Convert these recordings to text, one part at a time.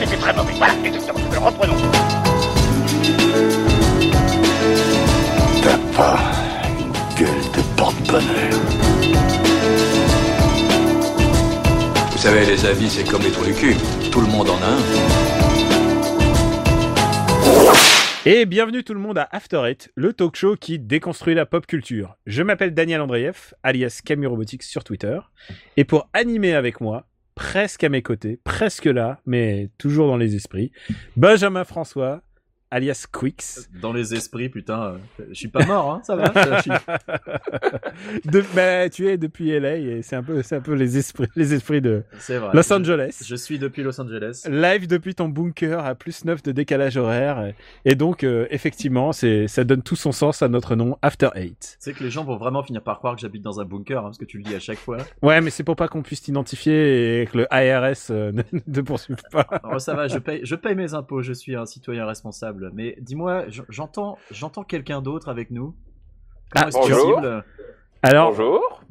c'était très mauvais. Voilà, exactement. Reprenons. T'as pas une gueule de porte-bonheur. Vous savez, les avis, c'est comme les trous du cul. Tout le monde en a un. Et bienvenue tout le monde à After Eight, le talk show qui déconstruit la pop culture. Je m'appelle Daniel Andreev, alias Camus Robotics sur Twitter. Et pour animer avec moi, presque à mes côtés, presque là, mais toujours dans les esprits, Benjamin François, alias Quix. Dans les esprits, putain, euh, je suis pas mort, hein, ça va. je suis- De, bah, tu es depuis LA et c'est un peu, c'est un peu les esprits, les esprits de vrai. Los Angeles. Je, suis depuis Los Angeles. Live depuis ton bunker à plus 9 de décalage horaire. Et, et donc, euh, effectivement, c'est, ça donne tout son sens à notre nom, After Eight. C'est que les gens vont vraiment finir par croire que j'habite dans un bunker, hein, parce que tu le dis à chaque fois. Ouais, mais c'est pour pas qu'on puisse t'identifier et que le IRS euh, ne ne te poursuive pas. Alors ça va, je paye, je paye mes impôts, je suis un citoyen responsable. Mais dis-moi, j'entends, j'entends quelqu'un d'autre avec nous. Comment Ah, est-ce bonjour. possible Alors, Bonjour.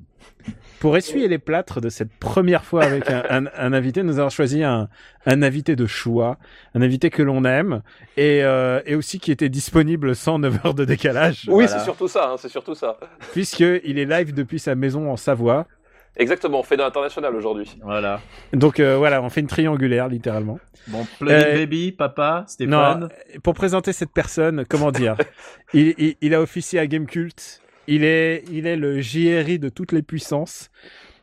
pour essuyer les plâtres de cette première fois avec un, un- un invité, nous avons choisi un, un invité de choix, un invité que l'on aime et, euh, et aussi qui était disponible sans 9 heures de décalage, Oui, Voilà. c'est surtout ça, hein, c'est surtout ça. puisqu'il est live depuis sa maison en Savoie. Exactement, on fait de l'international aujourd'hui. Voilà. Donc euh, voilà, on fait une triangulaire littéralement. Bon, Play Euh, Baby, papa, Non, Stéphane. pour présenter cette personne, comment dire il, il, il a officié à Gamecult. Il est, il est le JRI de toutes les puissances.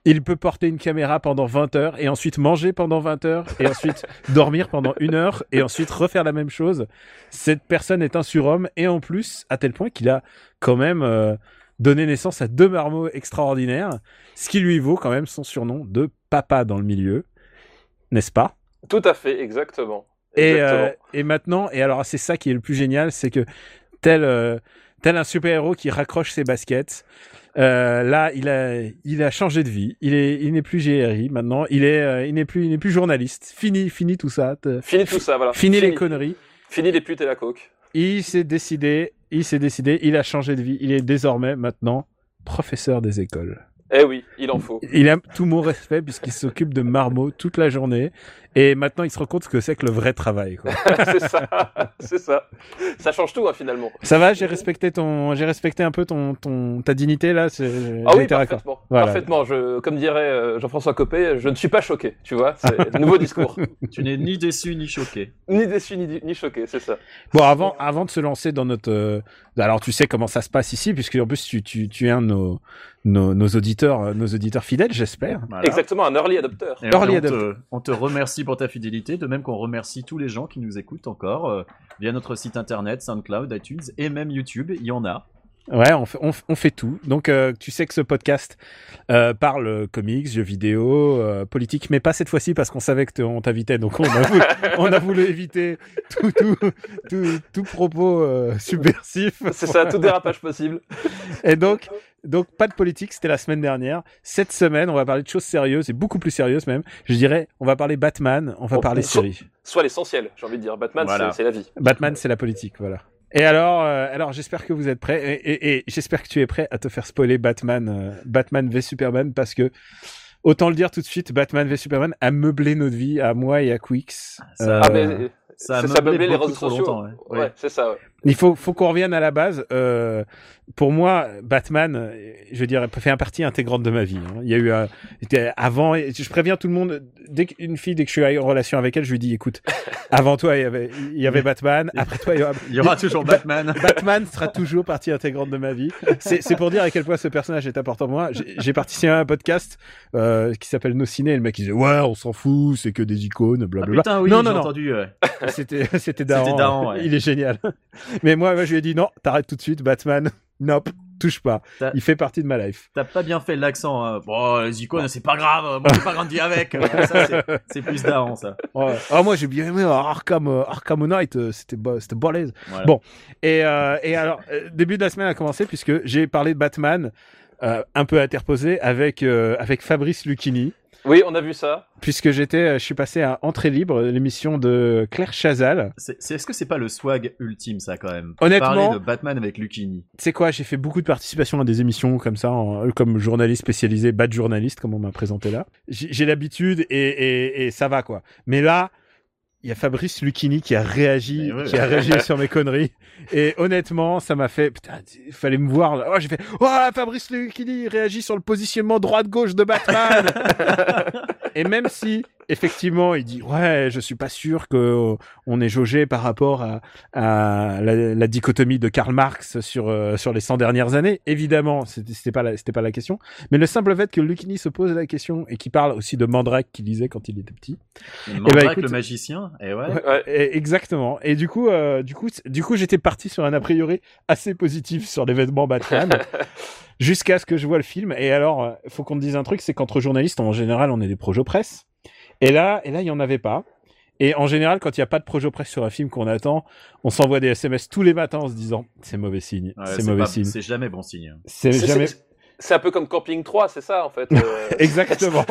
Il peut porter une caméra pendant 20 heures et ensuite manger pendant 20 heures et ensuite dormir pendant une heure et ensuite refaire la même chose. Cette personne est un surhomme et en plus, à tel point qu'il a quand même euh, donné naissance à deux marmots extraordinaires, ce qui lui vaut quand même son surnom de papa dans le milieu. N'est-ce pas? Tout à fait, exactement. et, Exactement. euh, et maintenant, et alors c'est ça qui est le plus génial, c'est que tel, euh, tel un super-héros qui raccroche ses baskets, euh, là, il a, il a changé de vie. Il est, il n'est plus GRI maintenant. Il est, euh, il n'est plus, il n'est plus journaliste. Fini, fini tout ça. Fini tout ça, voilà. Fini les conneries. Fini les putes et la coke. Il s'est décidé, il s'est décidé, il a changé de vie. Il est désormais maintenant professeur des écoles. Eh oui, il en faut. Il a tout mon respect puisqu'il s'occupe de marmots toute la journée. Et maintenant, il se rend compte ce que c'est que le vrai travail. C'est ça, c'est ça. Ça change tout, hein, finalement. Ça va, j'ai respecté ton, j'ai respecté un peu ton, ton, ta dignité là. c'est- Ah oui, parfaitement. Voilà. Parfaitement. Je, comme dirait euh, Jean-François Copé, je ne suis pas choqué, tu vois. C'est nouveau discours. Tu n'es ni déçu ni choqué. Ni déçu, ni, ni choqué, c'est ça. Bon, avant, avant de se lancer dans notre, euh, alors tu sais comment ça se passe ici, puisque en plus tu, tu, tu es un de nos, nos, nos auditeurs, euh, nos auditeurs fidèles, j'espère. Voilà. Exactement, un early adopter. Et Early on, te, on te remercie pour ta fidélité, de même qu'on remercie tous les gens qui nous écoutent encore euh, via notre site internet, SoundCloud, iTunes et même YouTube. Il y en a. Ouais, on fait, on, f- on fait tout. Donc, euh, tu sais que ce podcast euh, parle comics, jeux vidéo, euh, politique, mais pas cette fois-ci parce qu'on savait que on t'invitait, donc on a voulu, on a voulu éviter tout, tout, tout, tout propos euh, subversif. C'est ça, tout dérapage possible. Et donc, donc pas de politique, c'était la semaine dernière. Cette semaine, on va parler de choses sérieuses et beaucoup plus sérieuses même. Je dirais, on va parler Batman, on va On- parler série. Soit l'essentiel, j'ai envie de dire. Batman, Voilà. c'est la vie. Batman, c'est la politique, voilà. Et alors, euh, alors j'espère que vous êtes prêts et, et- et j'espère que tu es prêt à te faire spoiler Batman, euh, Batman v Superman parce que autant le dire tout de suite, Batman v Superman a meublé notre vie à moi et à Quix. Ça- Euh, Ah, mais Ça a c'est meublé meublé les réseaux sociaux. Ouais, c'est ça. Il faut, faut qu'on revienne à la base. Euh, pour moi, Batman, je veux dire, fait un partie intégrante de ma vie. hein. Il y a eu, euh, avant, je préviens tout le monde, dès qu'une fille, dès que je suis en relation avec elle, je lui dis, écoute, avant toi, il y avait, il y avait Batman, après toi, il y aura, Il y aura toujours Ba- Batman. Batman sera toujours partie intégrante de ma vie. C'est pour dire à quel point ce personnage est important pour moi. J'ai participé à un podcast euh, qui s'appelle Nos Ciné. Et le mec il disait ouais, on s'en fout, c'est que des icônes, Ah, blablabla. putain, oui, non, non, non, entendu. c'était c'était daran. daran, ouais. Il est génial. Mais moi, je lui ai dit non, t'arrêtes tout de suite, Batman. Nope, touche pas. Il fait partie de ma life. T'as pas bien fait l'accent. hein. Bon, les icônes, c'est pas grave. Moi, j'ai pas grandi avec. Euh, c'est- plus daran, ça. Ouais. Ah moi j'ai bien aimé euh, Arkham, euh, Arkham Knight, euh, c'était ba- c'était balèze. Voilà. Bon. Et, euh, et alors, euh, début de la semaine a commencé puisque j'ai parlé de Batman euh, un peu interposé avec, euh, avec Fabrice Lucchini. Oui, on a vu ça. Puisque j'étais, euh, je suis passé à Entrée Libre, l'émission de Claire Chazal. C'est, c'est- est-ce que c'est pas le swag ultime, ça, quand même? Honnêtement- Parler de Batman avec Lucchini. Tu sais quoi, j'ai fait beaucoup de participation à des émissions comme ça, en- comme journaliste spécialisé, bad journaliste, comme on m'a présenté là. J'ai j'ai l'habitude et, et, et ça va quoi. Mais là, il y a Fabrice Lucchini qui a réagi, ouais. qui a réagi sur mes conneries. Et honnêtement, ça m'a fait, putain, il fallait me voir. là. Oh, j'ai fait, oh, Fabrice Lucchini réagit sur le positionnement droite-gauche de Batman. et même si, effectivement, il dit, ouais, je suis pas sûr que euh, on est jaugé par rapport à, à la, la dichotomie de Karl Marx sur euh, sur les 100 dernières années. Évidemment, c'était pas la, c'était pas la question. Mais le simple fait que Lucchini se pose la question et qui parle aussi de Mandrake qu'il lisait quand il était petit. Mandrake, bah, écoute- le magicien, et ouais. Exactement. Et du coup, euh, du coup, du coup, j'étais parti sur un a priori assez positif sur l'événement Batman, jusqu'à ce que je vois le film. Et alors, faut qu'on te dise un truc, c'est qu'entre journalistes, en général, on est des projets presse. Et là, et là, il y en avait pas. Et en général, quand il n'y a pas de projet presse sur un film qu'on attend, on s'envoie des SMS tous les matins en se disant, c'est mauvais signe, Ouais, c'est mauvais pas- signe. C'est jamais bon signe. C'est jamais. c'est- C'est un peu comme Camping 3, c'est ça en fait. euh, Exactement.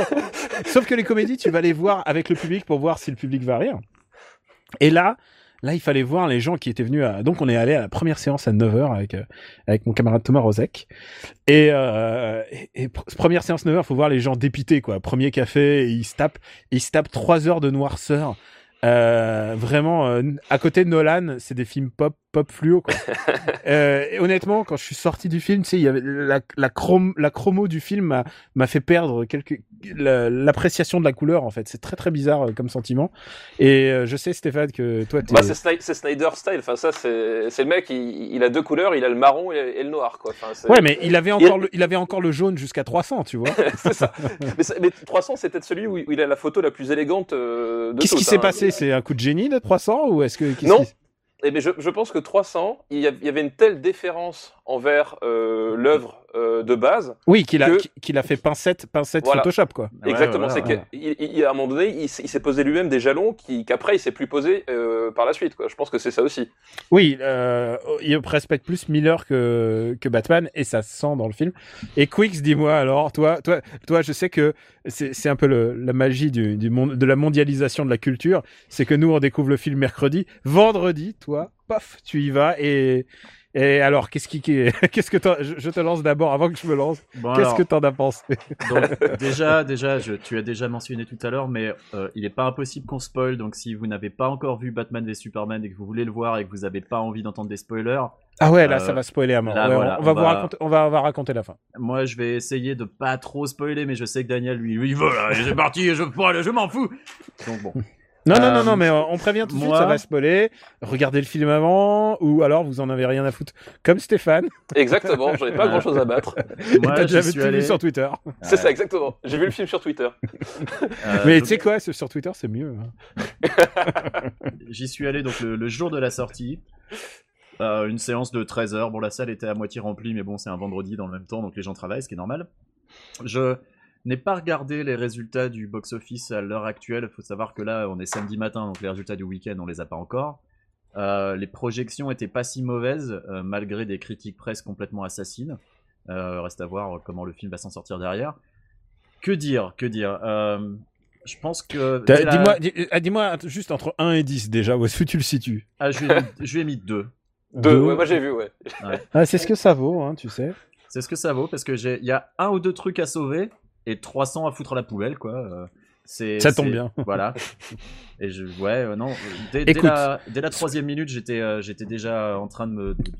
Sauf que les comédies, tu vas les voir avec le public pour voir si le public va rire. Et là, là, il fallait voir les gens qui étaient venus à... Donc, on est allé à la première séance à 9h avec, euh, avec mon camarade Thomas Rozek. Et, euh, première séance 9h, faut voir les gens dépités, quoi. Premier café, ils se tapent, ils se tapent 3 heures de noirceur. Euh, vraiment, euh, à côté de Nolan, c'est des films pop, pop fluo, quoi. euh, et honnêtement, quand je suis sorti du film, tu sais, il y avait la, la, chrome, la chromo du film m'a, fait perdre quelques, la- l'appréciation de la couleur, en fait. C'est très, très bizarre euh, comme sentiment. Et euh, je sais, Stéphane, que toi. Bah, c'est Sny- c'est Snyder style. Enfin, ça, c'est c'est le mec. Il, il a deux couleurs. Il a le marron et, et le noir, quoi. Enfin, Ouais, mais il avait encore, le, il avait encore le jaune jusqu'à 300, tu vois. c'est ça. mais, ça- mais 300, c'est peut-être celui où il a la photo la plus élégante euh, de Qu'est-ce qui s'est hein. passé? C'est un coup de génie de 300 ou est-ce que Non. qui- Eh ben, je, pense que 300, il y, a- il y avait une telle déférence envers euh, l'œuvre euh, de base. Oui, qu'il a, Que- qu'il a fait pincette, pincette Voilà. Photoshop, quoi. Ouais, Exactement. voilà, c'est ouais. qu'il il- il- à un moment donné, il, s'est posé lui-même des jalons qui qu'après il s'est plus posé euh, par la suite. Quoi. Je pense que c'est ça aussi. Oui, euh, il respecte plus Miller que, que Batman et ça se sent dans le film. Et Quicks, dis-moi alors, toi, toi, toi, je sais que c'est c'est un peu le, la magie du, du monde, de la mondialisation de la culture. C'est que nous, on découvre le film mercredi. Vendredi, toi, paf, tu y vas et. Et alors, qu'est-ce qui, qu'est-ce que je, te lance d'abord avant que je me lance. Bon, Qu'est-ce que t'en as pensé? Donc, déjà, déjà, je, tu as déjà mentionné tout à l'heure, mais euh, il est pas impossible qu'on spoil. Donc, si vous n'avez pas encore vu Batman v Superman et que vous voulez le voir et que vous n'avez pas envie d'entendre des spoilers, Ah ouais, là, Euh, ça va spoiler à mort. là, Ouais, voilà, on, va vous va- raconter, on va, on va raconter la fin. moi, je vais essayer de pas trop spoiler, mais je sais que Daniel, lui, lui, voilà, c'est parti, je, voilà, je m'en fous. Donc bon. Non, non, Euh, non, non, mais euh, on prévient tout de suite, ça va spoiler. Regardez le film avant, ou alors vous en avez rien à foutre, comme Stéphane. Exactement. J'en ai pas grand-chose à battre. Moi, T'as tout allé. sur Twitter. C'est ça, exactement. J'ai vu le film sur Twitter. euh, mais donc, tu sais quoi, sur Twitter, c'est mieux. hein. J'y suis allé donc le, le jour de la sortie. Euh, une séance de 13 heures. Bon, la salle était à moitié remplie, mais bon, c'est un vendredi dans le même temps, donc les gens travaillent, ce qui est normal. Je n'ai pas regardé les résultats du box-office à l'heure actuelle. Il faut savoir que là, on est samedi matin, donc les résultats du week-end, on les a pas encore. Euh, les projections étaient pas si mauvaises, euh, malgré des critiques presse complètement assassines. Euh, reste à voir comment le film va s'en sortir derrière. Que dire, que dire Euh, Je pense que... La- Dis-moi, dis- dis-moi juste entre 1 et 10 déjà, où est-ce que tu le situes? Ah, je lui ai mis, je lui ai mis deux. Deux. Ouais, moi j'ai vu. Ouais. Ah, c'est ce que ça vaut, hein, tu sais. C'est ce que ça vaut parce que j'ai, il y a un ou deux trucs à sauver et 300 à foutre à la poubelle, quoi. Euh, C'est, Ça tombe bien. Voilà. Et je, ouais, euh, non. Dès, la, dès la troisième minute, j'étais, euh, j'étais déjà en train de me. de- de- me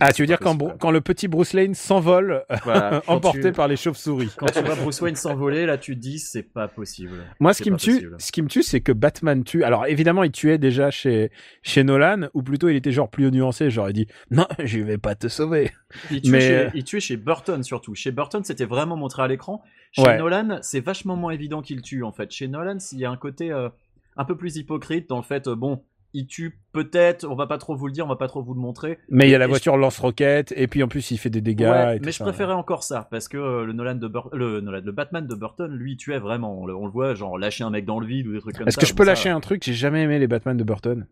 Ah, tu veux dire quand, le petit Bruce Lane s'envole. Voilà. Quand emporté tu- par les chauves-souris. Quand tu vois Bruce Wayne s'envoler, là, tu te dis, c'est pas possible. Moi, ce qui me pas tue, possible. ce qui me tue, c'est que Batman tue. Alors, évidemment, il tuait déjà chez, chez Nolan, ou plutôt il était genre plus nuancé, genre il dit, non, je vais pas te sauver. Il tuait, Mais, chez, euh, il tuait chez Burton surtout. Chez Burton, c'était vraiment montré à l'écran. Chez Ouais. Nolan, c'est vachement moins évident qu'il tue en fait. Chez Nolan, il y a un côté euh, un peu plus hypocrite dans le fait, euh, bon, il tue peut-être, on va pas trop vous le dire, on va pas trop vous le montrer. Mais il y a la voiture lance-roquette, et puis en plus, il fait des dégâts. Ouais, et tout mais je ça. préférais encore ça parce que euh, le Nolan de Bur- le, Nolan- le Batman de Burton, lui, il tuait vraiment. On le, on le voit, genre lâcher un mec dans le vide ou des trucs comme ça. Est-ce que je peux ça, lâcher un truc? J'ai jamais aimé les Batman de Burton.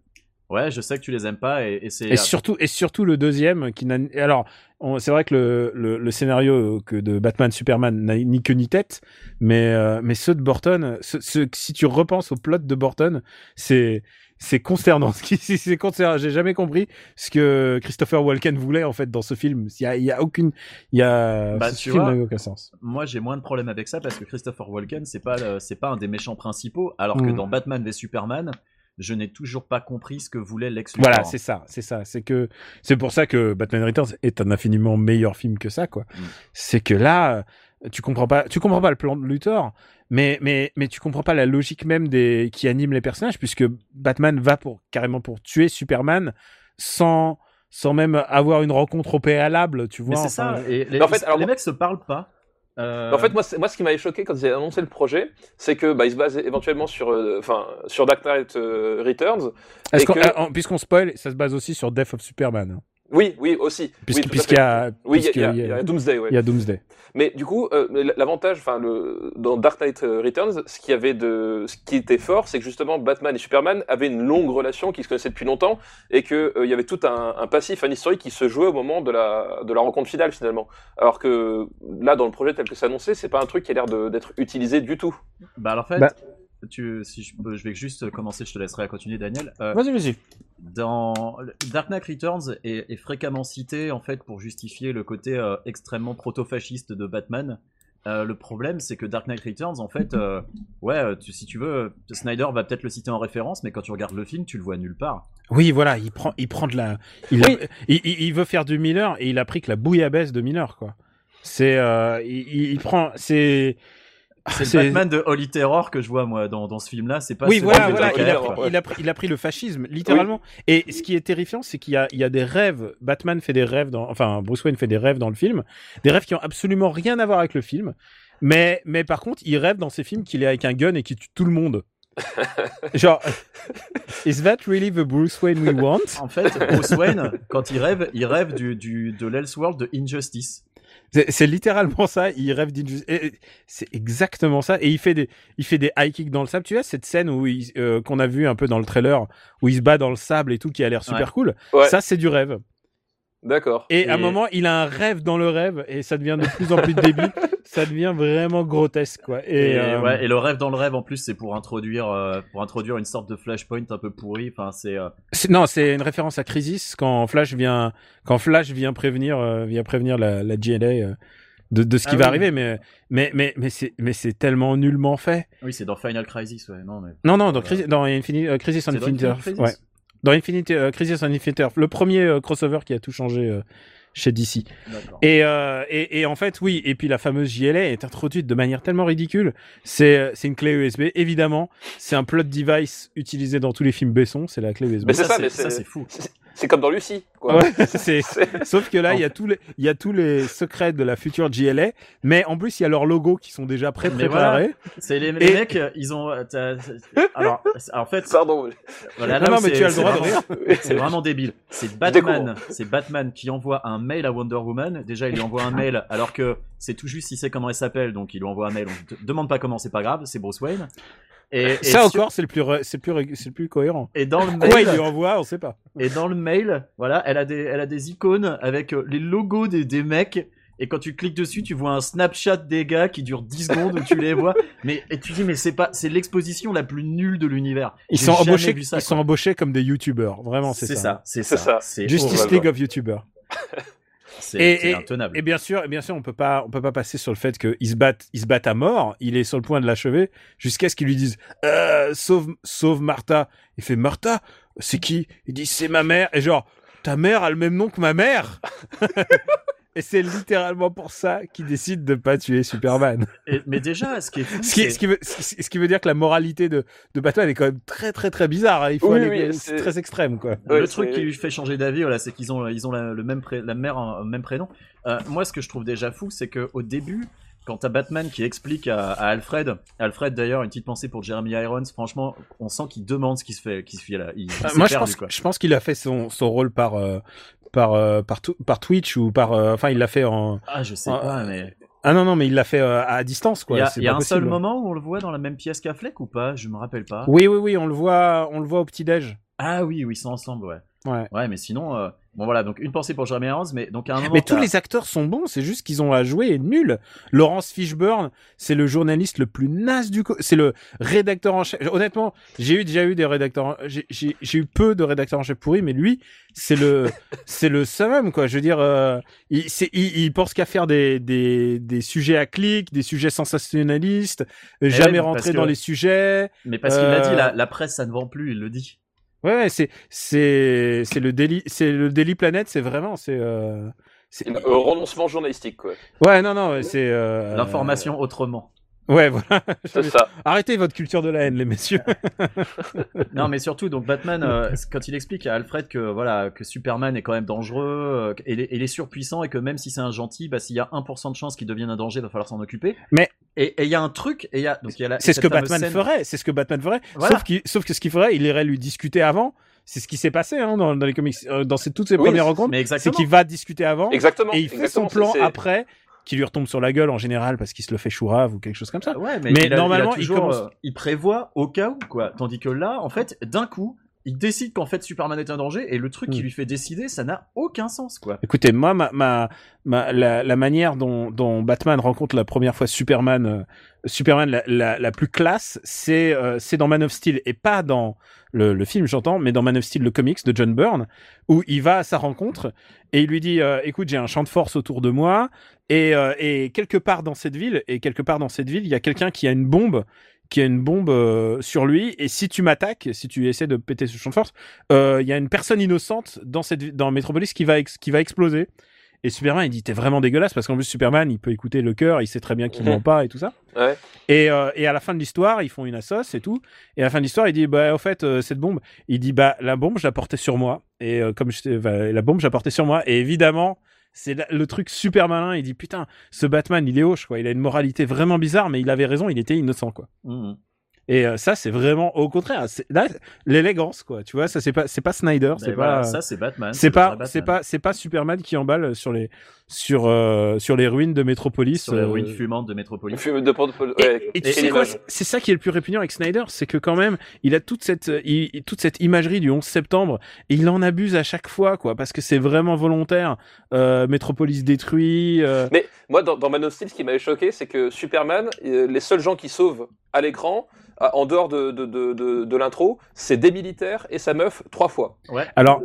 Ouais, je sais que tu les aimes pas et, et c'est. Et surtout, et surtout le deuxième qui n'a. Alors, on- c'est vrai que le, le, le scénario que de Batman Superman n'a ni queue ni tête, mais euh, mais ceux de Burton, ce, ce- si tu repenses au plot de Burton, c'est c'est consternant. Ce qui c'est consternant. J'ai jamais compris ce que Christopher Walken voulait en fait dans ce film. Il y a, il y a aucune, il y a Bah, ce tu film vois, n'avait aucun sens. Moi, j'ai moins de problèmes avec ça parce que Christopher Walken, c'est pas le- c'est pas un des méchants principaux, alors que Mm. dans Batman v Superman, je n'ai toujours pas compris ce que voulait Lex Luthor. Voilà, c'est ça, c'est ça. C'est que c'est pour ça que Batman Returns est un infiniment meilleur film que ça, quoi. Mm. C'est que là, euh, tu comprends pas, tu comprends pas le plan de Luthor, mais mais mais tu comprends pas la logique même des qui anime les personnages, puisque Batman va pour carrément pour tuer Superman sans sans même avoir une rencontre au préalable, tu vois. Mais c'est enfin, ça. Et les, en fait, alors les mecs se parlent pas. Euh, En fait, moi, moi, ce qui m'avait choqué quand ils avaient annoncé le projet, c'est que bah, ils se basent éventuellement sur, euh, enfin, sur Dark Knight euh, Returns. que- en- puisqu'on spoil, ça se base aussi sur Death of Superman, hein. Oui, oui, aussi. Puisqu'- oui, puisqu'il y a, Oui, il y a- puisqu'il il y, a- il y a Doomsday, ouais. il y a Doomsday. Mais du coup, euh, l'avantage, enfin, dans Dark Knight euh, Returns, ce qui avait de, ce qui était fort, c'est que justement Batman et Superman avaient une longue relation, qui se connaissaient depuis longtemps, et que euh, il y avait tout un, un passif, un historique qui se jouait au moment de la, de la rencontre finale finalement. Alors que là, dans le projet tel que c'est annoncé, c'est pas un truc qui a l'air de- d'être utilisé du tout. Bah alors en fait, Bah. tu, si je, peux- je vais juste commencer, je te laisserai continuer, Daniel. Euh, Vas-y, vas-y. Dans Dark Knight Returns est, est fréquemment cité en fait pour justifier le côté euh, extrêmement proto-fasciste de Batman. Euh, le problème, c'est que Dark Knight Returns, en fait, euh, ouais, tu- si tu veux, Snyder va peut-être le citer en référence, mais quand tu regardes le film, tu le vois nulle part. Oui, voilà, il prend, il prend de la, il, Oui. il, il- il veut faire du Miller et il a pris que la bouillabaisse de Miller, quoi. C'est, euh, il, il- il prend, c'est, C'est le Batman de Holy Terror que je vois moi dans, dans ce film-là. C'est pas oui, voilà, de voilà, il a, il, a pris, il a pris le fascisme, littéralement. Et ce qui est terrifiant, c'est qu'il y a, il y a des rêves. Batman fait des rêves dans, enfin, Bruce Wayne fait des rêves dans le film, des rêves qui ont absolument rien à voir avec le film. Mais, mais par contre, il rêve dans ses films qu'il est avec un gun et qu'il tue tout le monde. Genre, is that really the Bruce Wayne we want? En fait, Bruce Wayne, quand il rêve, il rêve du, du, de l'Elseworld de Injustice. C'est c'est littéralement ça. Il rêve d'injustice. Et- et C'est exactement ça. Et il fait des, il fait des high kicks dans le sable. Tu vois cette scène où il- euh, qu'on a vu un peu dans le trailer où il se bat dans le sable et tout, qui a l'air super Ouais. cool. Ouais. Ça, c'est du rêve. D'accord. Et, à un Et- moment, il a un rêve dans le rêve et ça devient de plus en plus débile. ça devient vraiment grotesque, quoi. Et, Et, euh, ouais, et le rêve dans le rêve, en plus, c'est pour introduire, euh, pour introduire une sorte de flashpoint un peu pourri. Enfin, c'est. euh, c'est- non, c'est une référence à Crisis quand Flash vient, quand Flash vient prévenir, vient prévenir la, la GLA. de, de ce qui Ah va oui. arriver, mais mais mais mais c'est mais c'est tellement nullement fait. Oui, c'est dans Final Crisis, ouais. Non, mais. Non non dans Crisis, dans Infini- euh, Crisis on Infinite Earth, Crisis ouais. Dans Infinite euh, Crisis on Infinite Earth, le premier euh, crossover qui a tout changé euh, chez DC. Et, euh, et, et en fait, oui, et puis la fameuse JLA est introduite de manière tellement ridicule. C'est euh, c'est une clé USB, évidemment. C'est un plot device utilisé dans tous les films Besson, c'est la clé USB. Mais c'est ça, mais ça, c'est fou. C'est comme dans Lucie, quoi. Ouais, Sauf que là, il y a tous les, il y a tous les secrets de la future JLA, mais en plus, il y a leurs logos qui sont déjà Mais pré-préparés. C'est les, mecs, ils ont. euh, Alors, en fait, Pardon. voilà, Non, mais tu as le droit de vraiment- rire. C'est vraiment débile. C'est. Batman, c'est Batman qui envoie un mail à Wonder Woman. Déjà, il lui envoie un mail alors que c'est tout juste il sait comment elle s'appelle, donc il lui envoie un mail. On te demande pas comment, c'est pas grave, c'est Bruce Wayne. Et, et Ça sur- encore, c'est le plus, c'est le plus, c'est plus cohérent. Et dans le Quoi il mail, lui envoie, on sait pas. et dans le mail, voilà, elle a des, elle a des icônes avec euh, les logos des, des mecs. Et quand tu cliques dessus, tu vois un Snapchat des gars qui dure 10 secondes où tu les vois. Mais et tu dis mais c'est pas, c'est l'exposition la plus nulle de l'univers. Ils sont embauchés, ça, ils quoi. sont embauchés comme des youtubeurs. Vraiment, c'est C'est ça. ça, c'est ça. ça. Justice horrible. League of YouTubers. C'est intenable. Et bien sûr, et bien sûr, on peut pas, on peut pas passer sur le fait qu'ils se battent, ils se battent à mort. Il est sur le point de l'achever jusqu'à ce qu'ils lui disent euh, sauve, sauve Martha. Il fait Martha, c'est qui? Il dit c'est ma mère. Et genre ta mère a le même nom que ma mère. et c'est littéralement pour ça qu'il décide de pas tuer Superman. Et- mais déjà, ce qui est fou, Ce qui, ce qui veut, ce ce qui veut dire que la moralité de, de Batman est quand même très très très bizarre. hein. Il faut Oui, aller, oui, c'est très extrême quoi. le truc qui lui fait changer d'avis, voilà, c'est qu'ils ont, ils ont la, le même pré- la mère, un, un même prénom. Euh, moi, ce que je trouve déjà fou, c'est que au début, quand t'as Batman qui explique à, à Alfred, Alfred d'ailleurs, une petite pensée pour Jeremy Irons, franchement, on sent qu'il demande ce qui se fait, qui se fait là. Il, il Euh, moi, je pense, quoi. je pense qu'il a fait son, son rôle par, euh, par, euh, par, par Twitch ou par, euh, enfin, il l'a fait en. Ah, je sais pas, mais Ah non non, mais il l'a fait euh, à distance quoi. il y a, y un seul moment où on le voit dans la même pièce qu'Affleck ou pas? Je me rappelle pas. Oui oui oui, on le voit, on le voit au petit déj. Ah oui, oui, ils sont ensemble, ouais. Ouais. Ouais, mais sinon, Bon voilà, donc une pensée pour Jeremy Irons, mais donc à un moment. Mais tous les acteurs sont bons, c'est juste qu'ils ont à jouer et nul. Laurence Fishburne, c'est le journaliste le plus naze du co- c'est le rédacteur en chef. Honnêtement, j'ai eu déjà eu des rédacteurs, en- j'ai eu peu de rédacteurs en chef pourris, mais lui, c'est le c'est le summum quoi. Je veux dire, euh, il, c'est- il, il pense qu'à faire des, des des sujets à clic, des sujets sensationnalistes, euh, jamais ouais, rentrer que- dans les sujets. Mais parce qu'il Euh, dit, la, la presse ça ne vend plus, il le dit. Ouais, ouais, c'est c'est c'est le Daily c'est le Daily Planet, c'est vraiment c'est euh, c'est Un renoncement journalistique, quoi. ouais non non c'est euh, L'information autrement. Ouais, voilà. C'est ça. Arrêtez votre culture de la haine, les messieurs. Non, mais surtout, donc Batman, euh, quand il explique à Alfred que voilà que Superman est quand même dangereux, euh, et il est surpuissant, et que même si c'est un gentil, bah, s'il y a 1% de chance qu'il devienne un danger, il va falloir s'en occuper. Mais- et et il y a un truc, et il y a donc il y a la- C'est ce que Batman scène- ferait. C'est ce que Batman ferait. Voilà. Sauf, que ce qu'il ferait, il irait lui discuter avant. C'est ce qui s'est passé hein, dans, dans les comics, euh, dans ces- toutes ces Oui, premières c'est- rencontres. Mais C'est qu'il va discuter avant Exactement. et il fait exactement, son plan après, qui lui retombe sur la gueule en général parce qu'il se le fait chourave ou quelque chose comme ça. Ouais, mais, Mais il a- normalement, il, a il toujours, commence- euh, il prévoit au cas où quoi. Tandis que là, en fait, d'un coup, il décide qu'en fait Superman est un danger, et le truc qui Hmm. lui fait décider, ça n'a aucun sens quoi. Écoutez, moi, ma, ma, ma- la, la manière dont, dont Batman rencontre la première fois Superman, euh, Superman la, la, la plus classe, c'est euh, c'est dans Man of Steel et pas dans le, le film, j'entends, mais dans Man of Steel, le comics de John Byrne, où il va à sa rencontre et il lui dit, euh, écoute, j'ai un champ de force autour de moi et, euh, et quelque part dans cette ville, et quelque part dans cette ville, il y a quelqu'un qui a une bombe qui a une bombe euh, sur lui et si tu m'attaques, si tu essaies de péter ce champ de force, euh, il y a une personne innocente dans cette dans Metropolis qui va qui va exploser. Et Superman, il dit t'es vraiment dégueulasse parce qu'en plus Superman, il peut écouter le cœur, il sait très bien qu'il Mhm. ment pas et tout ça. Ouais. Et, euh, et à la fin de l'histoire, ils font une assoce et tout. Et à la fin de l'histoire, il dit bah au fait euh, cette bombe, il dit bah la bombe je la portais sur moi et euh, comme je t'ai- bah, la bombe je la portais sur moi et évidemment c'est le truc super malin. Il dit putain ce Batman il est hoche quoi, il a une moralité vraiment bizarre mais il avait raison, il était innocent quoi. Mhm. Et euh, ça, c'est vraiment au contraire. C'est là l'élégance, quoi. Tu vois, ça c'est pas c'est pas Snyder, c'est Ben voilà, pas ça c'est Batman. c'est pas c'est pas c'est pas Superman qui emballe sur les sur euh, sur les ruines de Metropolis. sur la euh, ruine fumante de Metropolis. Le film de et, ouais, et tu et sais quoi, c'est- c'est ça qui est le plus répugnant avec Snyder, c'est que quand même, il a toute cette, euh, il- toute cette imagerie du 11 septembre, et il en abuse à chaque fois, quoi, parce que c'est vraiment volontaire. Euh, Metropolis détruit. euh, Mais moi, dans, dans Man of Steel, ce qui m'avait choqué, c'est que Superman, euh, les seuls gens qui sauvent à l'écran, en dehors de, de, de, de, de l'intro, c'est des militaires et sa meuf trois fois. Ouais. Alors,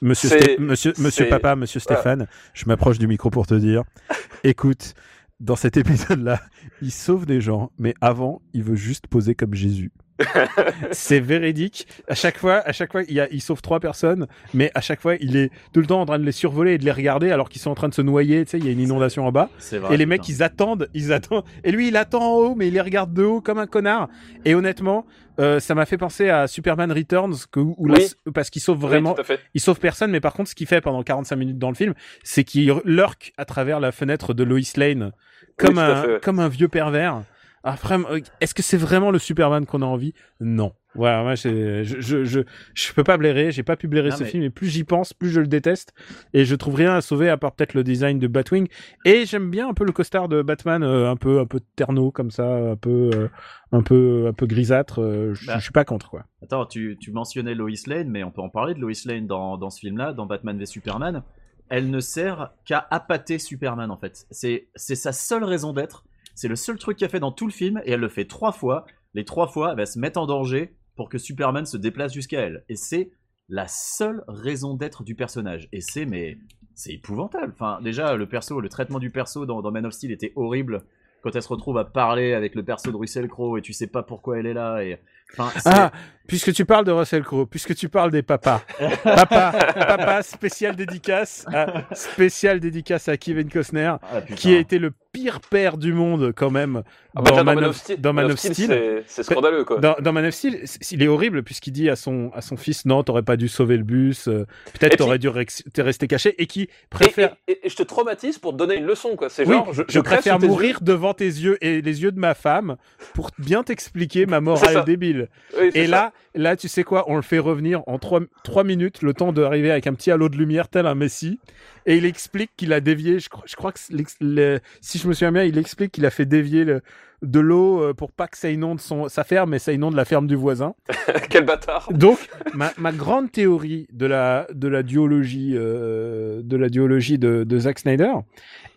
Monsieur, Sté- Monsieur, Monsieur Papa, Monsieur Stéphane, je m'approche du micro pour te dire, écoute, dans cet épisode-là, il sauve des gens, mais avant, il veut juste poser comme Jésus. c'est véridique. À chaque fois, à chaque fois, il, y a, il sauve trois personnes, mais à chaque fois, il est tout le temps en train de les survoler et de les regarder alors qu'ils sont en train de se noyer. Tu sais, il y a une inondation en bas. Vrai. Et les mecs, ils attendent, ils attendent. Et lui, il attend en haut, mais il les regarde de haut comme un connard. Et honnêtement, euh, ça m'a fait penser à Superman Returns, que, où la- Oui. parce qu'il sauve Oui, vraiment, fait. il sauve personne, mais par contre, ce qu'il fait pendant 45 minutes dans le film, c'est qu'il lurque à travers la fenêtre de Lois Lane, comme tout à un, fait, ouais. comme un vieux pervers. Après, euh, est-ce que c'est vraiment le Superman qu'on a envie? Non. Voilà, moi, je, je, je, je peux pas blairer, j'ai pas pu blairer Non, ce mais- film, et plus j'y pense, plus je le déteste, et je trouve rien à sauver à part peut-être le design de Batwing. Et j'aime bien un peu le costard de Batman, euh, un peu, un peu terneau comme ça, un peu, euh, un peu, un peu grisâtre. euh, je Bah. je suis pas contre quoi. Attends, tu, tu mentionnais Lois Lane, mais on peut en parler de Lois Lane dans, dans ce film-là, dans Batman v Superman. Elle ne sert qu'à appâter Superman, en fait. C'est c'est sa seule raison d'être. C'est le seul truc qu'elle fait dans tout le film, et elle le fait trois fois. Les trois fois, elle va se mettre en danger pour que Superman se déplace jusqu'à elle. Et c'est la seule raison d'être du personnage. Et c'est, mais, c'est épouvantable. Enfin, déjà, le perso, le traitement du perso dans, Man of Steel était horrible. Quand elle se retrouve à parler avec le perso de Russell Crowe et tu sais pas pourquoi elle est là. Et, enfin, Ah, puisque tu parles de Russell Crowe, puisque tu parles des papas, papa, papa, spécial dédicace, à, spécial dédicace à Kevin Costner, Ah, qui a été le pire père du monde quand même Ah, dans, Man of, Steel, dans Man Man of Steel. c'est- scandaleux, quoi. Dans, dans Man of Steel, il est horrible puisqu'il dit à son à son fils non, t'aurais pas dû sauver le bus, euh, peut-être t'aurais dû t'es resté caché et qui préfère et- et- et je te traumatise pour te donner une leçon, quoi. C'est oui, genre, je, préfère mourir devant tes yeux et les yeux de ma femme pour bien t'expliquer ma morale débile. Oui, Et ça. là, là, tu sais quoi On le fait revenir en trois, trois minutes, le temps d'arriver avec un petit halo de lumière, tel un Messi. Et il explique qu'il a dévié. Je crois, je crois que le- si je me souviens bien, il explique qu'il a fait dévier le, de l'eau euh, pour pas que ça inonde son, sa ferme, mais ça inonde la ferme du voisin. Quel bâtard. Donc, ma, ma grande théorie de la, de la duologie, euh, de la duologie de, de Zack Snyder,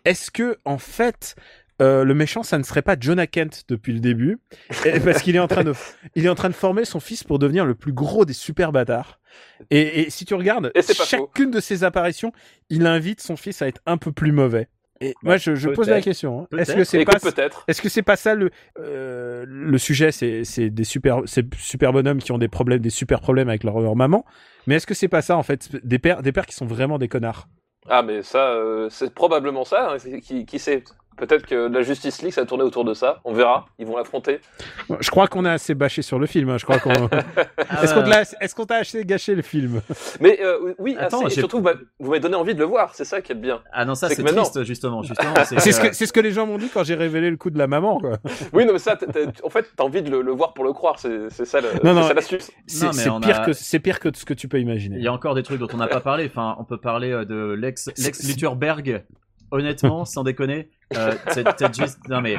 est-ce que, en fait, euh, le méchant, ça ne serait pas Jonah Kent depuis le début, parce qu'il est en train de, il est en train de former son fils pour devenir le plus gros des super bâtards. Et, et si tu regardes, faux. chacune de ses apparitions, il invite son fils à être un peu plus mauvais. Et moi, je, je pose la question. hein. Est-ce que c'est pas, peut-être. est-ce que c'est pas ça le euh, le sujet C'est c'est des super c'est super bonhommes qui ont des problèmes, des super problèmes avec leur, leur maman. Mais est-ce que c'est pas ça en fait Des pères des pères qui sont vraiment des connards? Ah, mais ça, euh, c'est probablement ça. hein, qui, qui sait Peut-être que la Justice League, ça a tourné autour de ça. On verra. Ils vont l'affronter. Je crois qu'on a assez bâché sur le film. hein. Je crois qu'on. Ah, est-ce qu'on t'a assez gâché le film? Mais euh, oui, Attends, assez, et surtout, vous m'avez- vous m'avez donné envie de le voir. C'est ça qui est bien. Ah non, ça C'est c'est que maintenant- triste justement. justement C'est ce que- que c'est ce que les gens m'ont dit quand j'ai révélé le coup de la maman. Quoi. Oui, non, mais ça, t'as- t'as- en fait, t'as envie de le, le voir pour le croire. C'est c'est ça, le- Non, non, c'est ça l'astuce. C'est pire a- que c'est pire que ce que tu peux imaginer. Il y a encore des trucs dont on n'a pas parlé. Enfin, on peut parler euh, de l'ex Lex Luthorberg. Honnêtement, sans déconner, euh, juste non mais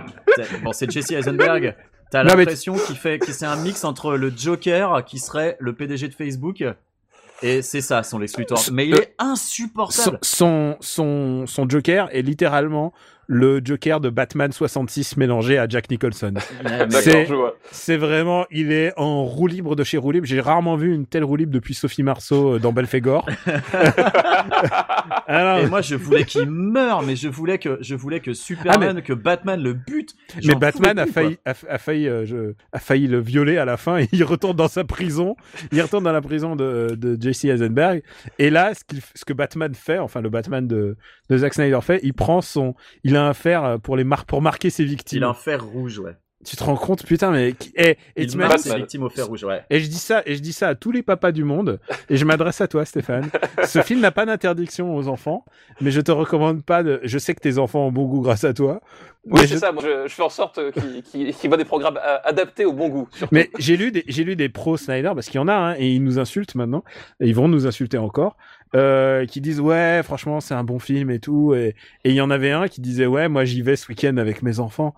bon, c'est Jesse Eisenberg. T'as l'impression qu'il fait que c'est un mix entre le Joker qui serait le PDG de Facebook et c'est ça son Lex Luthor. Mais il Euh, est insupportable. Son, son, son, son Joker est littéralement le Joker de Batman 66 mélangé à Jack Nicholson. C'est- vraiment, il est en roue libre de chez roue libre. J'ai rarement vu une telle roue libre depuis Sophie Marceau euh, dans Belphégor. Alors, Et moi, je voulais qu'il meure, mais je voulais que je voulais que Superman, que Batman le bute. mais Batman a failli, a, a failli, euh, je- a failli le violer à la fin et il retourne dans sa prison. Il retourne dans la prison de, de Jesse Eisenberg. Et là, ce, que Batman fait, enfin le Batman de, de Zack Snyder fait, il prend son, il a un fer euh, pour les mar pour marquer ses victimes. Il a un fer rouge, ouais. Tu te rends compte, putain, mais qui- eh, et Il marque ses victimes au fer rouge, ouais. Et je dis ça, et je dis ça à tous les papas du monde, et je m'adresse à toi, Stéphane. Ce film n'a pas d'interdiction aux enfants, mais je te recommande pas de. Je sais que tes enfants ont bon goût grâce à toi, Oui, c'est je- ça. Moi, je, je fais en sorte euh, qu'il qu'il- qu'il voit des programmes euh, adaptés au bon goût. surtout. Mais j'ai lu des, j'ai lu des pros Snyder parce qu'il y en a, hein, et ils nous insultent maintenant, et ils vont nous insulter encore, euh, qui disent ouais, franchement, c'est un bon film et tout, et et il y en avait un qui disait ouais, moi j'y vais ce week-end avec mes enfants.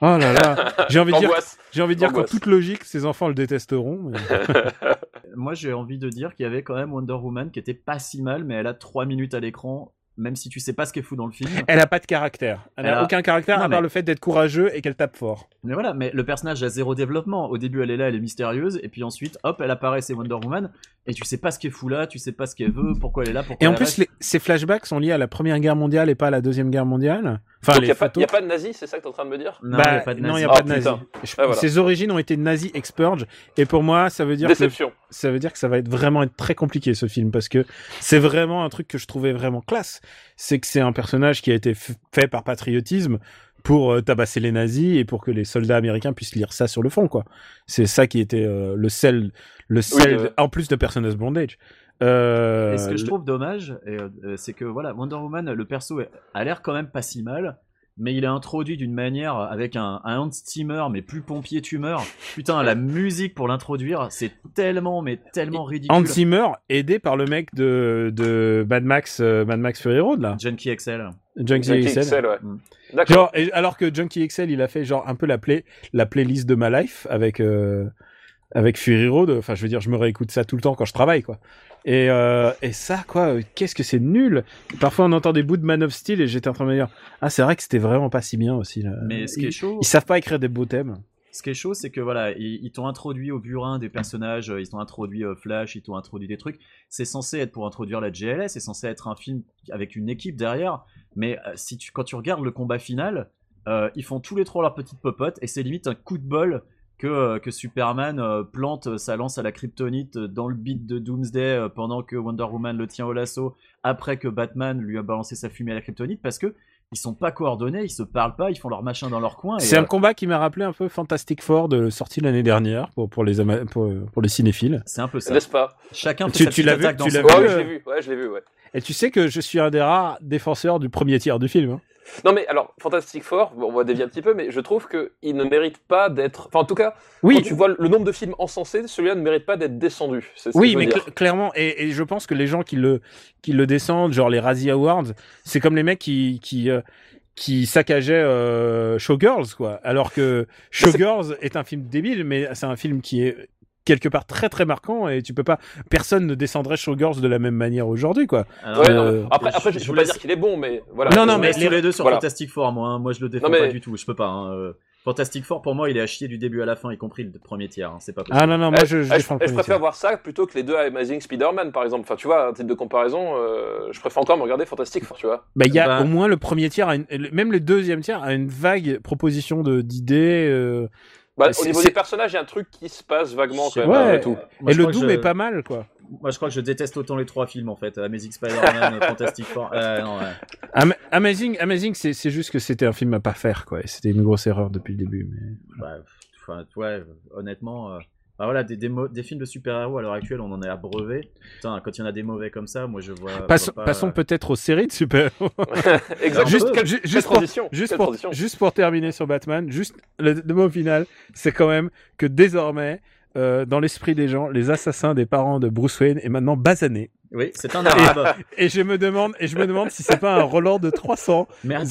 Oh là là, j'ai envie de dire, j'ai envie de dire qu'en toute logique, ces enfants le détesteront. mais- Moi, j'ai envie de dire qu'il y avait quand même Wonder Woman qui était pas si mal, mais elle a 3 minutes à l'écran, même si tu sais pas ce qu'elle fout dans le film. Elle a pas de caractère. Elle, Elle a a- aucun caractère Non, à part mais- le fait d'être courageux et qu'elle tape fort. Mais voilà, mais le personnage a zéro développement. Au début, elle est là, elle est mystérieuse, et puis ensuite, hop, elle apparaît, c'est Wonder Woman, et tu sais pas ce qu'elle fout là, tu sais pas ce qu'elle veut, pourquoi elle est là, pourquoi Et en elle plus, les- ces flashbacks sont liés à la Première Guerre mondiale et pas à la Deuxième Guerre mondiale. Enfin, Donc, il n'y a, pas- photos. y a pas de nazis, c'est ça que tu es en train de me dire? Non, Bah, y a pas de non, nazi. il y a Oh, pas de nazis. putain. Je- Ah, voilà. Ses origines ont été nazi expurge, et pour moi, ça veut dire que Déception. ça veut dire que ça va être vraiment être très compliqué ce film parce que c'est vraiment un truc que je trouvais vraiment classe. C'est que c'est un personnage qui a été fait par patriotisme pour euh, tabasser les nazis et pour que les soldats américains puissent lire ça sur le fond quoi. C'est ça qui était euh, le sel le sel le- en plus de Persona's Bondage. Euh, Et ce que je trouve dommage, et, euh, euh, c'est que voilà, Wonder Woman, le perso est- a l'air quand même pas si mal, mais il est introduit d'une manière avec un, un Hans Zimmer, mais plus pompier tumeur. Putain, la musique pour l'introduire, c'est tellement, mais tellement ridicule. Hans Zimmer aidé par le mec de, de Mad Max euh, Mad Max Fury Road là, Junkie XL. Junkie Junkie XL. XL, ouais. Mm. Genre, et- alors que Junkie XL, il a fait genre un peu la play, la playlist de ma life avec euh, avec Fury Road. Enfin, je veux dire, je me réécoute ça tout le temps quand je travaille, quoi. Et euh, et ça, quoi, euh, qu'est-ce que c'est nul. Parfois, on entend des bouts de Man of Steel et j'étais en train de me dire, ah, c'est vrai que c'était vraiment pas si bien aussi. Là. Mais ce qui est ils, chaud, ils savent pas écrire des beaux thèmes. ce qui est chaud, c'est que voilà, ils, ils t'ont introduit au burin des personnages, euh, ils t'ont introduit euh, Flash, ils t'ont introduit des trucs. C'est censé être pour introduire la GLS, c'est censé être un film avec une équipe derrière. Mais euh, si tu, quand tu regardes le combat final, ils font tous les trois leur petite popote et c'est limite un coup de bol que, euh, que Superman euh, plante sa lance à la kryptonite dans le beat de Doomsday euh, pendant que Wonder Woman le tient au lasso après que Batman lui a balancé sa fumée à la kryptonite parce que ils sont pas coordonnés, ils se parlent pas, ils font leur machin dans leur coin. C'est euh, un combat qui m'a rappelé un peu Fantastic Four de sortie l'année dernière pour pour les ama- pour, pour les cinéphiles. c'est un peu ça. N'est-ce pas? Chacun fait Tu- sa tu vu- dans tu son l'as Ouais, coin. vu, ouais, je euh, l'ai vu. Ouais, je l'ai vu, ouais. Et tu sais que je suis un des rares défenseurs du premier tiers du film. hein. Non, mais alors, Fantastic Four, on va dévier un petit peu, mais je trouve qu'il ne mérite pas d'être. Enfin, en tout cas, Oui, quand tu vois le nombre de films encensés, celui-là ne mérite pas d'être descendu. Ce que Oui, mais cl- clairement, et, et je pense que les gens qui le qui le descendent, genre les Razzie Awards, c'est comme les mecs qui qui euh, qui saccageait euh, Showgirls, quoi. Alors que Showgirls est un film débile, mais c'est un film qui est quelque part très très marquant et tu peux pas personne ne descendrait Showgirls de la même manière aujourd'hui quoi. Alors, Ouais, Euh, non, après, après, je, je pas dire qu'il est bon, mais voilà. Non, non, je mais les- les deux sur voilà. Fantastic Four, moi, hein. moi je le défends mais- pas du tout, je peux pas. hein, euh. Fantastic Four, pour moi, il est à chier du début à la fin, y compris le premier tiers, hein, c'est pas possible. Ah non non, moi Eh, je, je eh, eh, je préfère tiers. voir ça plutôt que les deux Amazing Spider-Man, par exemple. Enfin, tu vois, un titre de comparaison, euh, je préfère encore me regarder Fantastic Four, tu vois. Bah il y a Bah- au moins le premier tiers, une- même le deuxième tiers a une vague proposition de d'idées. euh, Bah, au niveau des personnages, il y a un truc qui se passe vaguement, quand même, Ouais. malgré tout. Moi, et le doom je- est pas mal quoi. Moi, je crois que je déteste autant les trois films en fait. Amazing Spider-Man, Fantastic Four. Euh, non, ouais. Am- Amazing, Amazing, c'est juste que c'était un film à pas faire quoi. C'était une grosse erreur depuis le début. Mais... Bah, ouais, honnêtement, euh, bah voilà, des, des, des films de super-héros à l'heure actuelle, on en est abreuvé. Putain, quand il y en a des mauvais comme ça, moi je vois. Passons, pas, passons peut-être aux séries de super. Exactement. juste, Quelle juste pour, juste, pour, juste pour terminer sur Batman, juste le, le mot final, c'est quand même que désormais, euh, dans l'esprit des gens, les assassins des parents de Bruce Wayne est maintenant basané. Oui, c'est un arabe. Et je me demande, et je me demande si c'est pas un Roland de 300. Mais attends,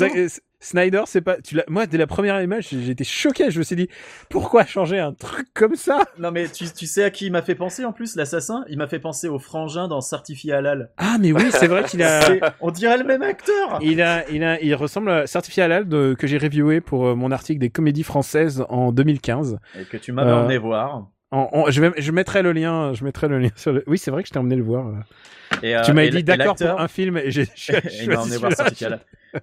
Snyder, c'est pas. Tu Moi, dès la première image, été choqué. Je me suis dit, pourquoi changer un truc comme ça? Non mais tu, tu sais à qui il m'a fait penser en plus, l'assassin? Il m'a fait penser au frangin dans Certifié Halal. Ah, mais oui, c'est vrai qu'il a. On dirait le même acteur Il a, il a, il ressemble à Certifié Halal de, que j'ai reviewé pour euh, mon article des comédies françaises en 2015. Et que tu m'avais Euh, emmené voir. Je, vais, je mettrai le lien, je mettrai le lien sur le. Oui, c'est vrai que je t'ai emmené le voir. euh. Et, euh, tu m'as et dit d'accord pour un film et j'ai. il m'a emmené voir.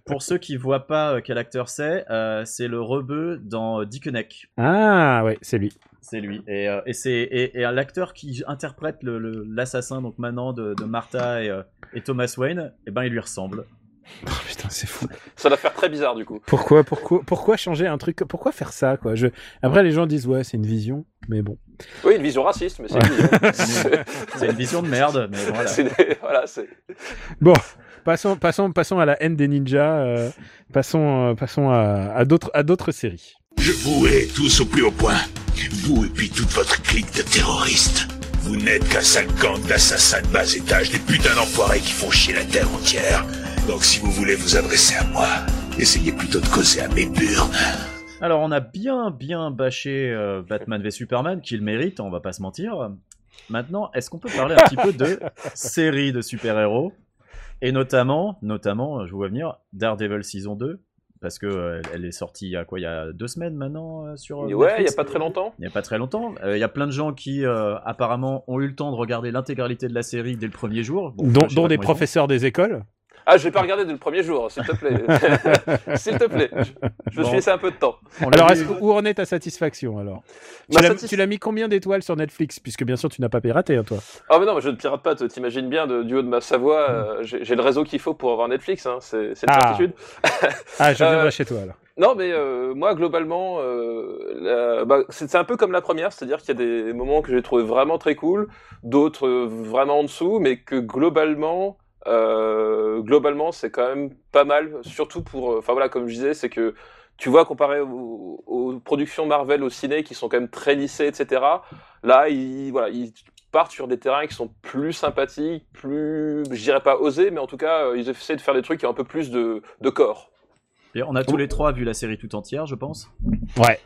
Pour ceux qui voient pas euh, quel acteur c'est, euh, c'est le rebeu dans euh, Dickeneck. Ah ouais, c'est lui. C'est lui. Et, euh, et c'est et, et l'acteur qui interprète le- le- l'assassin donc maintenant de, de Martha et, euh, et Thomas Wayne, et ben il lui ressemble. Oh, putain, c'est fou. Ça doit faire très bizarre, du coup. Pourquoi, pourquoi, pourquoi changer un truc Pourquoi faire ça quoi? Je... Après, les gens disent ouais, c'est une vision, mais bon. Oui, une vision raciste, mais c'est une vision. C'est- C'est une vision de merde, mais voilà. c'est des- voilà. Bon, passons, passons, passons à la haine des ninjas. euh, passons, euh, passons à, à d'autres, à d'autres séries. Je vous hais tous au plus haut point. Vous et puis toute votre clique de terroristes. Vous n'êtes qu'un sale gang d'assassins de bas étage, des putains d'enfoirés qui font chier la terre entière. Donc si vous voulez vous adresser à moi, essayez plutôt de causer à mes burnes. Alors on a bien bien bâché euh, Batman v Superman, qu'il mérite, on va pas se mentir. Maintenant, est-ce qu'on peut parler un petit peu de séries de super-héros? Et notamment, notamment, je vous vois venir, Daredevil saison 2 parce que euh, elle est sortie il y a quoi, il y a deux semaines maintenant euh, sur. euh, Ouais, il y a pas très longtemps. Il n'y a pas très longtemps. Euh, Il y a plein de gens qui euh, apparemment ont eu le temps de regarder l'intégralité de la série dès le premier jour. Bon, dont des professeurs des écoles. Ah, je vais pas regarder dès le premier jour, s'il te plaît. s'il te plaît. Je, me Bon. suis laissé un peu de temps. Alors, vu- est-ce que- où en est ta satisfaction alors? Tu Ma l'as- satis- Tu l'as mis combien d'étoiles sur Netflix? Puisque bien sûr, tu n'as pas piraté, hein, toi. Ah, mais non, mais je ne pirate pas, t'imagines bien, de- du haut de ma Savoie, euh, j'ai le réseau qu'il faut pour avoir Netflix, hein, c'est une Ah. certitude. Ah, je Euh, viendrai chez toi alors. Non, mais euh, moi, globalement, euh, bah, c'est c'est un peu comme la première, c'est-à-dire qu'il y a des moments que j'ai trouvé vraiment très cool, d'autres euh, vraiment en dessous, mais que globalement, euh, globalement, c'est quand même pas mal, surtout pour, euh, enfin voilà, comme je disais, c'est que tu vois, comparé aux, aux productions Marvel au ciné qui sont quand même très lissées, etc. Là, ils, voilà, ils partent sur des terrains qui sont plus sympathiques, plus, je dirais pas osés, mais en tout cas, euh, ils essaient de faire des trucs qui ont un peu plus de, de corps. Et on a tous les trois vu la série tout entière, je pense. Ouais.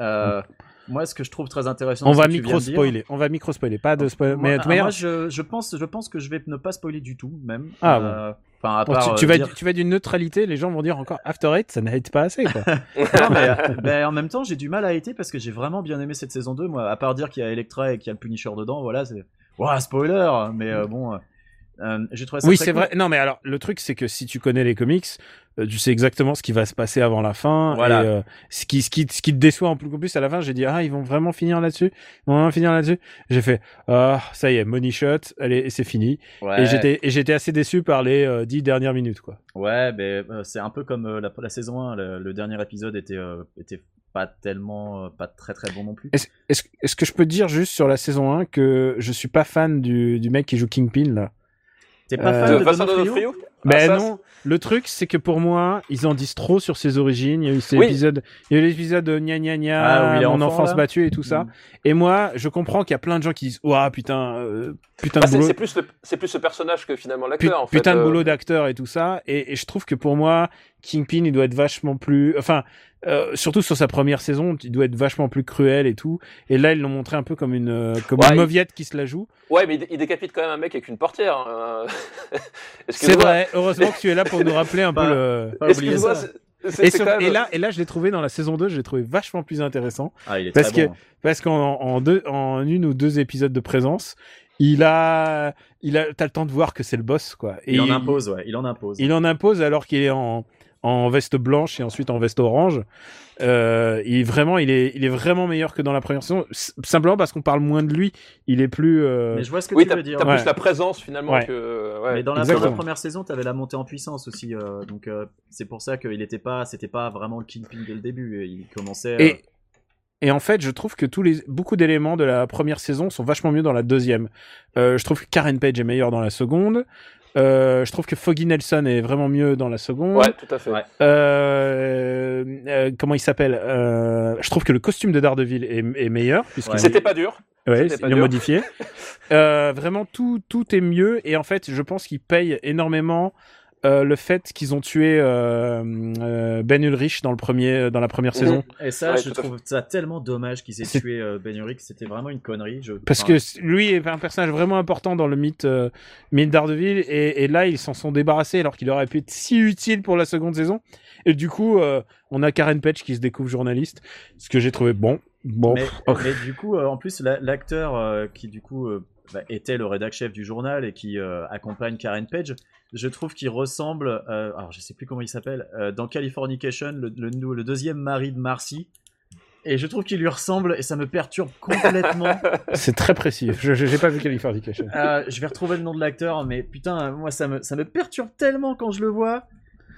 Euh, moi, ce que je trouve très intéressant, On c'est va dire. micro-spoiler. On va micro-spoiler. Pas de spoil. Moi, Mais de ah, moi, je, je pense, je pense que je vais ne pas spoiler du tout, même. Ah, Euh, Enfin, à bon, part, tu, tu euh, vas, dire- tu vas d'une neutralité, les gens vont dire encore After Eight, ça n'aide pas assez. Quoi. Non, mais, euh, ben, en même temps, j'ai du mal à hater parce que j'ai vraiment bien aimé cette saison 2. Moi, à part dire qu'il y a Electra et qu'il y a le Punisher dedans, voilà, c'est. Ouah, spoiler Mais euh, bon, euh, j'ai trouvé ça oui, c'est cool. vrai. Non, mais alors, le truc, c'est que si tu connais les comics, euh, tu sais exactement ce qui va se passer avant la fin. Voilà. Et, euh, ce, qui, ce, qui, ce qui te déçoit en plus qu'en plus, à la fin, j'ai dit, ah, ils vont vraiment finir là-dessus. Ils vont vraiment finir là-dessus. J'ai fait, ah, ça y est, money shot, allez, c'est fini. Ouais, Et j'étais, et j'étais assez déçu par les dix dernières minutes, quoi. ouais mais euh, c'est un peu comme la, la saison 1. Le, le dernier épisode était, était pas tellement. pas très très bon non plus. Est-ce, que je peux dire juste sur la saison 1 que je suis pas fan du, du mec qui joue Kingpin, là? T'es pas Euh, fan de de Vincent Donofrio Ben Ah, ça, non, le truc, c'est que pour moi, ils en disent trop sur ses origines. Il y a eu ces Oui. épisodes, il y a eu l'épisode de gna gna gna, Ah, où il est mon enfant, enfance là. battue et tout ça. Mm. Et moi, je comprends qu'il y a plein de gens qui disent, ouah, putain, euh, putain Bah, de c'est boulot. c'est plus, le- c'est plus ce personnage que finalement l'acteur. en fait. putain de Euh, boulot d'acteur et tout ça. Et, et je trouve que pour moi, Kingpin, il doit être vachement plus, enfin, euh, surtout sur sa première saison, il doit être vachement plus cruel et tout. Et là, ils l'ont montré un peu comme une, euh, comme Ouais, une il- mauviette qui se la joue. Ouais, mais il, il décapite quand même un mec avec une portière. hein. C'est vrai. Heureusement que tu es là pour nous rappeler un peu le. Excuse-moi. Et, sur- même- et là, et là, je l'ai trouvé dans la saison 2, je l'ai trouvé vachement plus intéressant. Ah, il est Parce très que- bon. Parce qu'en en deux, en une ou deux épisodes de présence, il a, il a, t'as le temps de voir que c'est le boss, quoi. Et Il en impose, ouais, il en impose. Il en impose alors qu'il est en, en veste blanche et ensuite en veste orange. Euh, il est vraiment, il est, il est vraiment meilleur que dans la première saison. Simplement parce qu'on parle moins de lui. Il est plus. euh, Mais je vois ce que Oui, tu veux dire. t'as Ouais. plus la présence finalement Ouais. que. ouais. Mais dans la, première saison, tu avais la montée en puissance aussi, euh, donc euh, c'est pour ça qu'il était pas, c'était pas vraiment le Kingpin dès le début. Il commençait. euh, Et, et en fait, je trouve que tous les, beaucoup d'éléments de la première saison sont vachement mieux dans la deuxième. Euh, je trouve que Karen Page est meilleure dans la seconde. Euh, je trouve que Foggy Nelson est vraiment mieux dans la seconde. Ouais, tout à fait. Ouais. Euh, euh, comment il s'appelle euh, Je trouve que le costume de Daredevil est, est meilleur puisque Ouais. C'était pas dur. Ouais, C'était pas ils l'ont modifié. Euh, vraiment, tout, tout est mieux. Et en fait, je pense qu'ils payent énormément euh, le fait qu'ils ont tué euh, euh, Ben Ulrich dans, le premier, dans la première Mhm. saison. Et ça, Ouais, je trouve ça tellement dommage qu'ils aient tué euh, Ben Urich. C'était vraiment une connerie. Je... Parce enfin, que lui est un personnage vraiment important dans le mythe, euh, mythe Daredevil. Et, et là, ils s'en sont débarrassés alors qu'il aurait pu être si utile pour la seconde saison. Et du coup, euh, on a Karen Page qui se découvre journaliste. Ce que j'ai trouvé bon. Bon. Mais, pff, oh. mais du coup, euh, en plus, la- l'acteur euh, qui du coup euh, bah, était le rédac chef du journal et qui euh, accompagne Karen Page, je trouve qu'il ressemble, euh, alors je sais plus comment il s'appelle, euh, dans Californication, le, le, le deuxième mari de Marcy. Et je trouve qu'il lui ressemble et ça me perturbe complètement. C'est très précis. Je j'ai pas vu Californication. Je vais retrouver le nom de l'acteur, mais putain, moi ça me, ça me perturbe tellement quand je le vois.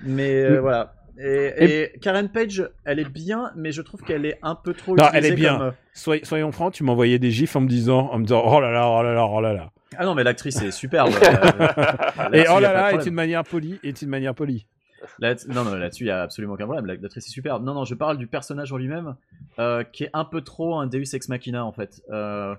Mais voilà. Et, et Karen Page, elle est bien, mais je trouve qu'elle est un peu trop. Non, elle est bien. comme, euh, Soy- soyons francs, tu m'envoyais des gifs en me disant, en me disant, oh là là, oh là là, oh là là. Ah non, mais l'actrice est superbe. Euh, Et oh là là, est une manière polie, est une manière polie? Là- non, non, là-dessus, il y a absolument aucun problème. L'actrice est superbe. Non, non, je parle du personnage en lui-même, euh, qui est un peu trop un Deus Ex Machina, en fait. Euh,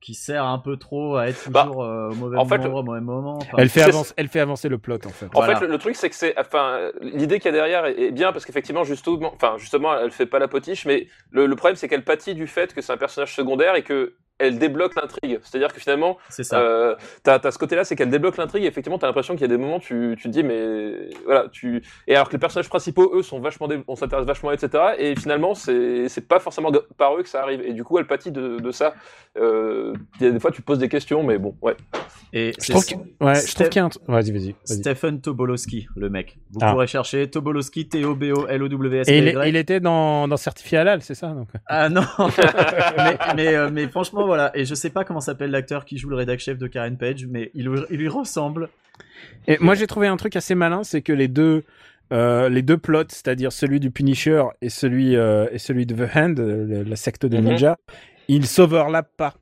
qui sert un peu trop à être Bah, toujours euh, au mauvais en fait, moment, au mauvais moment. Enfin, Elle fait, elle fait avancer le plot, en fait. En Voilà. fait, le, le truc, c'est que c'est, enfin, l'idée qu'il y a derrière est, est bien parce qu'effectivement, justement, enfin, justement, elle fait pas la potiche, mais le, le problème, c'est qu'elle pâtit du fait que c'est un personnage secondaire et que elle débloque l'intrigue. C'est-à-dire que finalement, c'est ça. euh, t'as, t'as ce côté-là, c'est qu'elle débloque l'intrigue. Et effectivement, t'as l'impression qu'il y a des moments, tu, tu te dis, mais voilà, tu. Et alors que les personnages principaux, eux, sont vachement, dé- on s'intéresse vachement, à eux, etc. Et finalement, c'est, c'est pas forcément par eux que ça arrive. Et du coup, elle pâtit de, de ça. Euh, Il y a des fois, tu te poses des questions, mais bon, ouais. Et Je c'est trouve qu'il ouais, je Steph- trouve qu'il y a un Vas-y, vas-y. Stephen Tobolowski, le mec. Vous Ah. pourrez chercher Tobolowski, T-O-B-O-L-O-W-S. Et il, est- il était dans, dans Certifié Halal, c'est ça donc. Ah non mais, mais, euh, mais franchement, voilà. Et je sais pas comment s'appelle l'acteur qui joue le rédac chef de Karen Page, mais il, lui- il lui ressemble. Et moi, j'ai trouvé un truc assez malin, c'est que les deux, euh, les deux plots, c'est-à-dire celui du Punisher et celui, euh, et celui de The Hand, euh, le- la secte de Mhm. ninja, ils s'overlappent pas.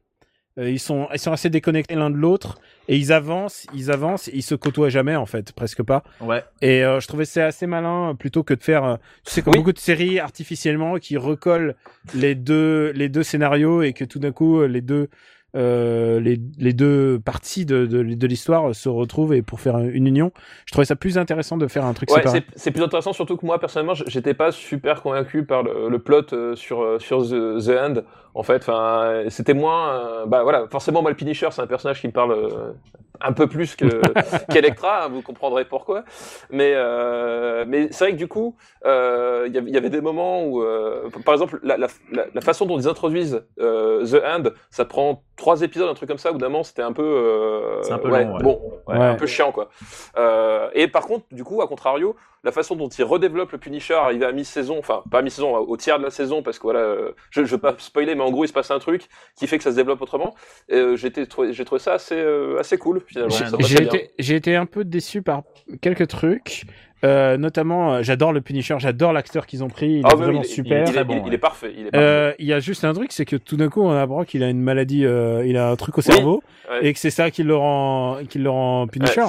Euh, ils sont, ils sont assez déconnectés l'un de l'autre et ils avancent, ils avancent, ils se côtoient jamais en fait, presque pas. Ouais. Et euh, je trouvais c'est assez malin euh, plutôt que de faire, euh, tu sais, comme Oui. beaucoup de séries artificiellement qui recollent les deux, les deux scénarios et que tout d'un coup euh, les deux, euh, les, les deux parties de, de, de l'histoire se retrouvent et pour faire une union. Je trouvais ça plus intéressant de faire un truc Ouais, séparé. c'est plus intéressant, surtout que moi, personnellement, j'étais pas super convaincu par le, le plot euh, sur, euh, sur The, The End. En fait, enfin, c'était moins. euh, bah voilà, forcément, moi, le Punisher, c'est un personnage qui me parle euh, un peu plus que qu'Electra, hein, vous comprendrez pourquoi. Mais, euh, mais c'est vrai que du coup, euh, il y avait- il y avait des moments où, euh, par exemple, la, la, la, la façon dont ils introduisent euh, The End, ça prend trois épisodes, un truc comme ça, où d'un moment, c'était un peu. euh, C'est un peu ouais, long, ouais. Bon, ouais, Ouais. un peu chiant, quoi. Euh, et par contre, du coup, à contrario, la façon dont ils redéveloppent le Punisher arrivé à mi-saison, enfin pas à mi-saison, au tiers de la saison, parce que voilà, je, je veux pas spoiler, mais en gros il se passe un truc qui fait que ça se développe autrement. Euh, j'ai été trouvé, j'ai trouvé ça assez, euh, assez cool finalement. J'ai été, j'ai été un peu déçu par quelques trucs. Euh, notamment, euh, j'adore le Punisher, j'adore l'acteur qu'ils ont pris, il Ah est oui, oui, vraiment il super. Il, est- Très il- bon, il ouais. est parfait. Il est parfait. Euh, Il y a juste un truc, c'est que tout d'un coup, on apprend qu'il a une maladie, euh, il a un truc au cerveau, Ouais. et que c'est ça qui le rend, qui le rend Punisher.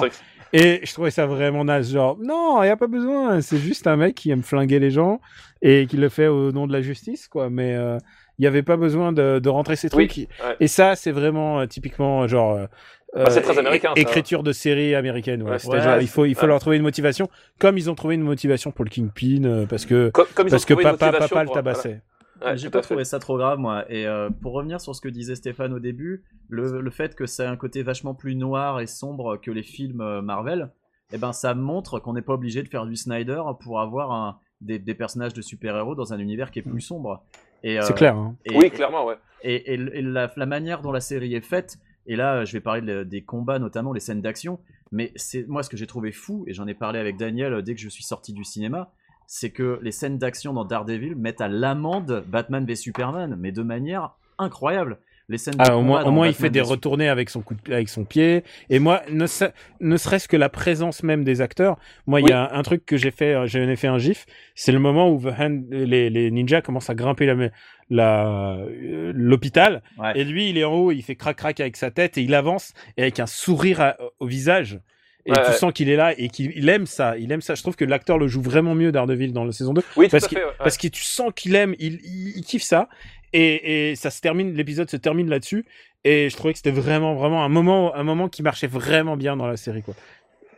Et je trouvais ça vraiment naze. Genre, non, il n'y a pas besoin. C'est juste un mec qui aime flinguer les gens et qui le fait au nom de la justice, quoi. Mais euh, il n'y avait pas besoin de, de rentrer ces Oui, trucs. ouais. Et ça, c'est vraiment euh, typiquement genre. euh, Bah, c'est très américain, ça. Écriture de série américaine. Ouais. Genre, il faut, il faut ouais. leur trouver une motivation, comme ils ont trouvé une motivation pour le Kingpin, euh, parce que Comme, comme ils parce que papa, papa le tabassait. voilà. Ouais, J'ai pas trouvé ça trop grave, moi. Et euh, pour revenir sur ce que disait Stéphane au début, le, le fait que ça a un côté vachement plus noir et sombre que les films euh, Marvel, eh ben ça montre qu'on n'est pas obligé de faire du Snyder pour avoir un, des, des personnages de super-héros dans un univers qui est plus sombre. Et, C'est euh, clair. Hein. et- Oui, clairement, ouais. et, et- et la, la manière dont la série est faite, et là je vais parler de- des combats, notamment les scènes d'action, mais c'est moi ce que j'ai trouvé fou, et j'en ai parlé avec Daniel euh, dès que je suis sorti du cinéma, c'est que les scènes d'action dans Daredevil mettent à l'amende Batman v Superman, mais de manière incroyable. Les scènes de Ah, au moins, au moins il fait des retournées avec son coup de- avec son pied. Et moi, ne, se- ne serait-ce que la présence même des acteurs. Moi, il y a un, un truc que j'ai fait, euh, j'en ai fait un gif. C'est le moment où The Hand- les, les ninjas commencent à grimper la, la, euh, l'hôpital. Ouais. Et lui, il est en haut, il fait crac crac avec sa tête et il avance et avec un sourire à- au visage. Et Ouais, tu ouais. sens qu'il est là et qu'il il aime ça. Il aime ça. Je trouve que l'acteur le joue vraiment mieux Daredevil dans la saison 2 Oui, parce qu'il- ouais. parce que tu sens qu'il aime, il, il, il kiffe ça, et, ça se termine, l'épisode se termine là-dessus, et je trouvais que c'était vraiment, vraiment un moment, un moment qui marchait vraiment bien dans la série, quoi.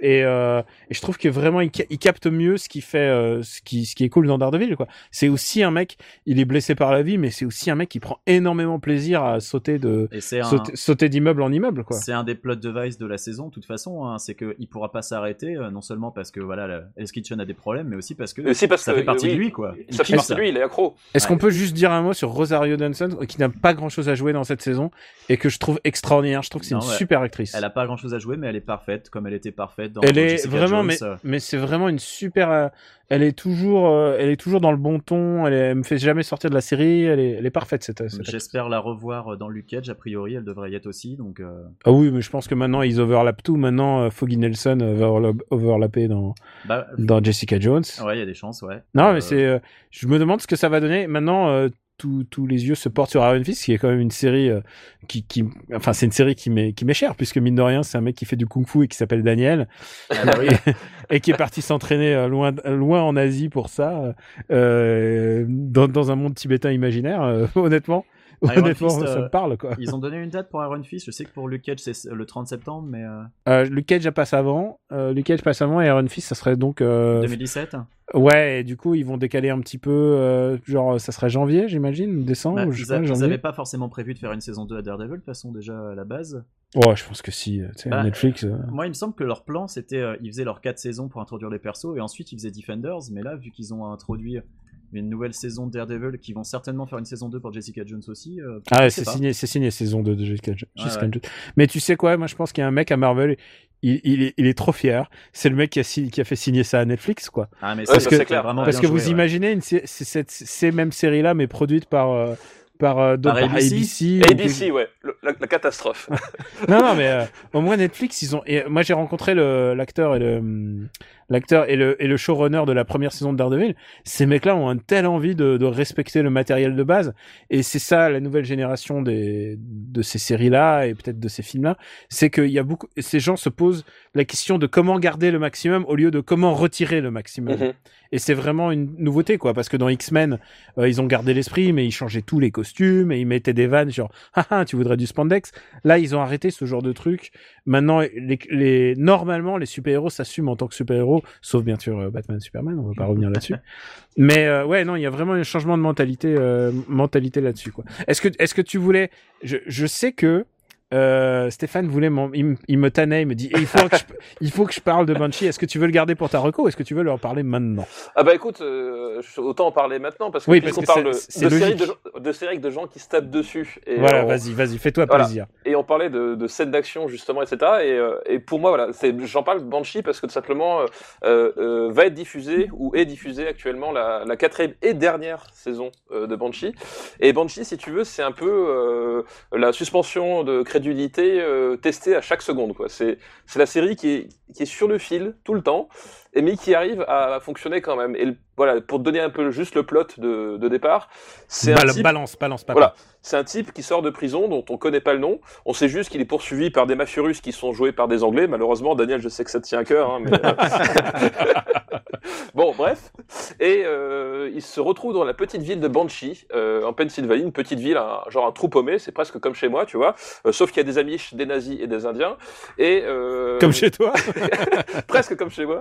Et, euh, et je trouve que vraiment il, ca- il capte mieux ce qui fait, euh, ce qui, ce qui est cool dans Daredevil, quoi. C'est aussi un mec, il est blessé par la vie, mais c'est aussi un mec qui prend énormément plaisir à sauter de, un, sauter, sauter d'immeuble en immeuble, quoi. c'est un des plot devices de la saison, de toute façon, hein, c'est qu'il pourra pas s'arrêter, euh, non seulement parce que voilà, la- Hell's Kitchen a des problèmes, mais aussi parce que aussi parce ça que fait partie oui, de lui, quoi. Il Ça fait partie de lui, il est accro. Est-ce Ouais. qu'on peut juste dire un mot sur Rosario Dawson, qui n'a pas grand-chose à jouer dans cette saison, et que je trouve extraordinaire? Je trouve que c'est une ouais. super actrice. Elle a pas grand chose à jouer, mais elle est parfaite, comme elle était parfaite dans elle est Jessica vraiment Jones, mais euh, mais c'est vraiment une super euh, elle est toujours euh, elle est toujours dans le bon ton elle, est- elle me fait jamais sortir de la série elle est elle est parfaite cette. J'espère la revoir dans Luke Cage, a priori elle devrait y être aussi, donc euh, ah oui mais je pense que maintenant ils overlappent tout. Maintenant Foggy Nelson va overla- overlapper dans bah, dans Jessica Jones. Ouais, il y a des chances, ouais. non Euh, mais c'est je me demande ce que ça va donner. Maintenant tous les yeux se portent sur Iron Fist qui est quand même une série euh, qui qui enfin c'est une série qui m'est qui m'est chère puisque mine de rien c'est un mec qui fait du kung-fu et qui s'appelle Daniel ah bah et qui est parti s'entraîner euh, loin, loin en Asie pour ça, euh, dans, dans un monde tibétain imaginaire. euh, honnêtement, honnêtement, Fist, ça euh, me parle quoi. Ils ont donné une date pour Iron Fist, je sais que pour Luke Cage c'est le 30 septembre, mais euh, Euh, Luke Cage passe avant, euh, Luke Cage passe avant et Iron Fist, ça serait donc euh, 2017 ouais. Et du coup, ils vont décaler un petit peu, genre ça serait janvier, j'imagine, décembre. Bah, ou je ils, sais pas, forcément prévu de faire une saison 2 à Daredevil, de toute façon déjà à la base. Ouais, je pense que si. Bah, Netflix. euh, Moi, il me semble que leur plan, c'était, euh, ils faisaient leurs 4 saisons pour introduire les persos, et ensuite ils faisaient Defenders, mais là, vu qu'ils ont introduit une nouvelle saison de Daredevil, qui vont certainement faire une saison 2 pour Jessica Jones aussi. euh, Ah, ouais, c'est signé, c'est signé saison 2 de Jessica, Jessica ouais. Jones. Mais tu sais quoi, moi je pense qu'il y a un mec à Marvel, il, il, est, il est trop fier. C'est le mec qui a, qui a fait signer ça à Netflix, quoi. Ah, mais Parce ça, que- c'est clair. vraiment Parce que vous joué, imaginez une, cette, ces mêmes séries-là, mais produites par, euh, par, euh, d'autres- Par par ABC? ABC. ABC, ouais, le- la, la catastrophe. Non, non, mais euh, au moins Netflix, ils ont. Et moi, j'ai rencontré le l'acteur et le hum, l'acteur et le et le showrunner de la première saison de Daredevil. Ces mecs-là ont une telle envie de, de respecter le matériel de base, et c'est ça la nouvelle génération des de ces séries-là et peut-être de ces films-là, c'est qu'il y a beaucoup. Ces gens se posent la question de comment garder le maximum au lieu de comment retirer le maximum. Mhm. Et c'est vraiment une nouveauté, quoi, parce que dans X-Men, euh, ils ont gardé l'esprit, mais ils changeaient tous les costumes et ils mettaient des vannes genre, haha, tu voudrais du spandex? Là, ils ont arrêté ce genre de truc. Maintenant, les, les, normalement, les super-héros s'assument en tant que super-héros, sauf bien sûr euh, Batman, Superman, on va pas revenir là-dessus. Mais euh, ouais, non, il y a vraiment un changement de mentalité, euh, mentalité là-dessus, quoi. Est-ce que, est-ce que tu voulais, je, je sais que euh, Stéphane voulait, il, me- il me tannait, il me dit, Eh, il faut que je, il faut que je parle de Banshee. Est-ce que tu veux le garder pour ta reco ou est-ce que tu veux leur parler maintenant? Ah bah écoute, euh, autant en parler maintenant parce que Oui, parce que parle c'est- de, séries de, de séries avec de gens qui se tapent dessus. Et Voilà, on- vas-y, vas-y, fais-toi Voilà. plaisir. Et on parlait de, de scènes d'action justement, etc. Et, euh, et pour moi, voilà, c'est, j'en parle Banshee parce que tout simplement va être diffusée ou est diffusée actuellement la, la quatrième et dernière saison de Banshee. Et Banshee, si tu veux, c'est un peu la suspension de crédulité euh, testée à chaque seconde. C'est, la série qui est sur le fil tout le temps. Et mais qui arrive à fonctionner quand même. Et le- voilà, pour te donner un peu juste le plot de, de départ, c'est un type, Balance, balance, papa. voilà, c'est un type qui sort de prison dont on connaît pas le nom. On sait juste qu'il est poursuivi par des mafieux russes qui sont joués par des Anglais. Malheureusement, Daniel, je sais que ça te tient à cœur, hein, mais bon, bref. Et euh, il se retrouve dans la petite ville de Banshee, euh, en Pennsylvanie, une petite ville, un- genre un trou paumé, c'est presque comme chez moi, tu vois. Euh, sauf qu'il y a des Amish, des nazis et des Indiens. Et euh, Comme chez toi. presque comme chez moi.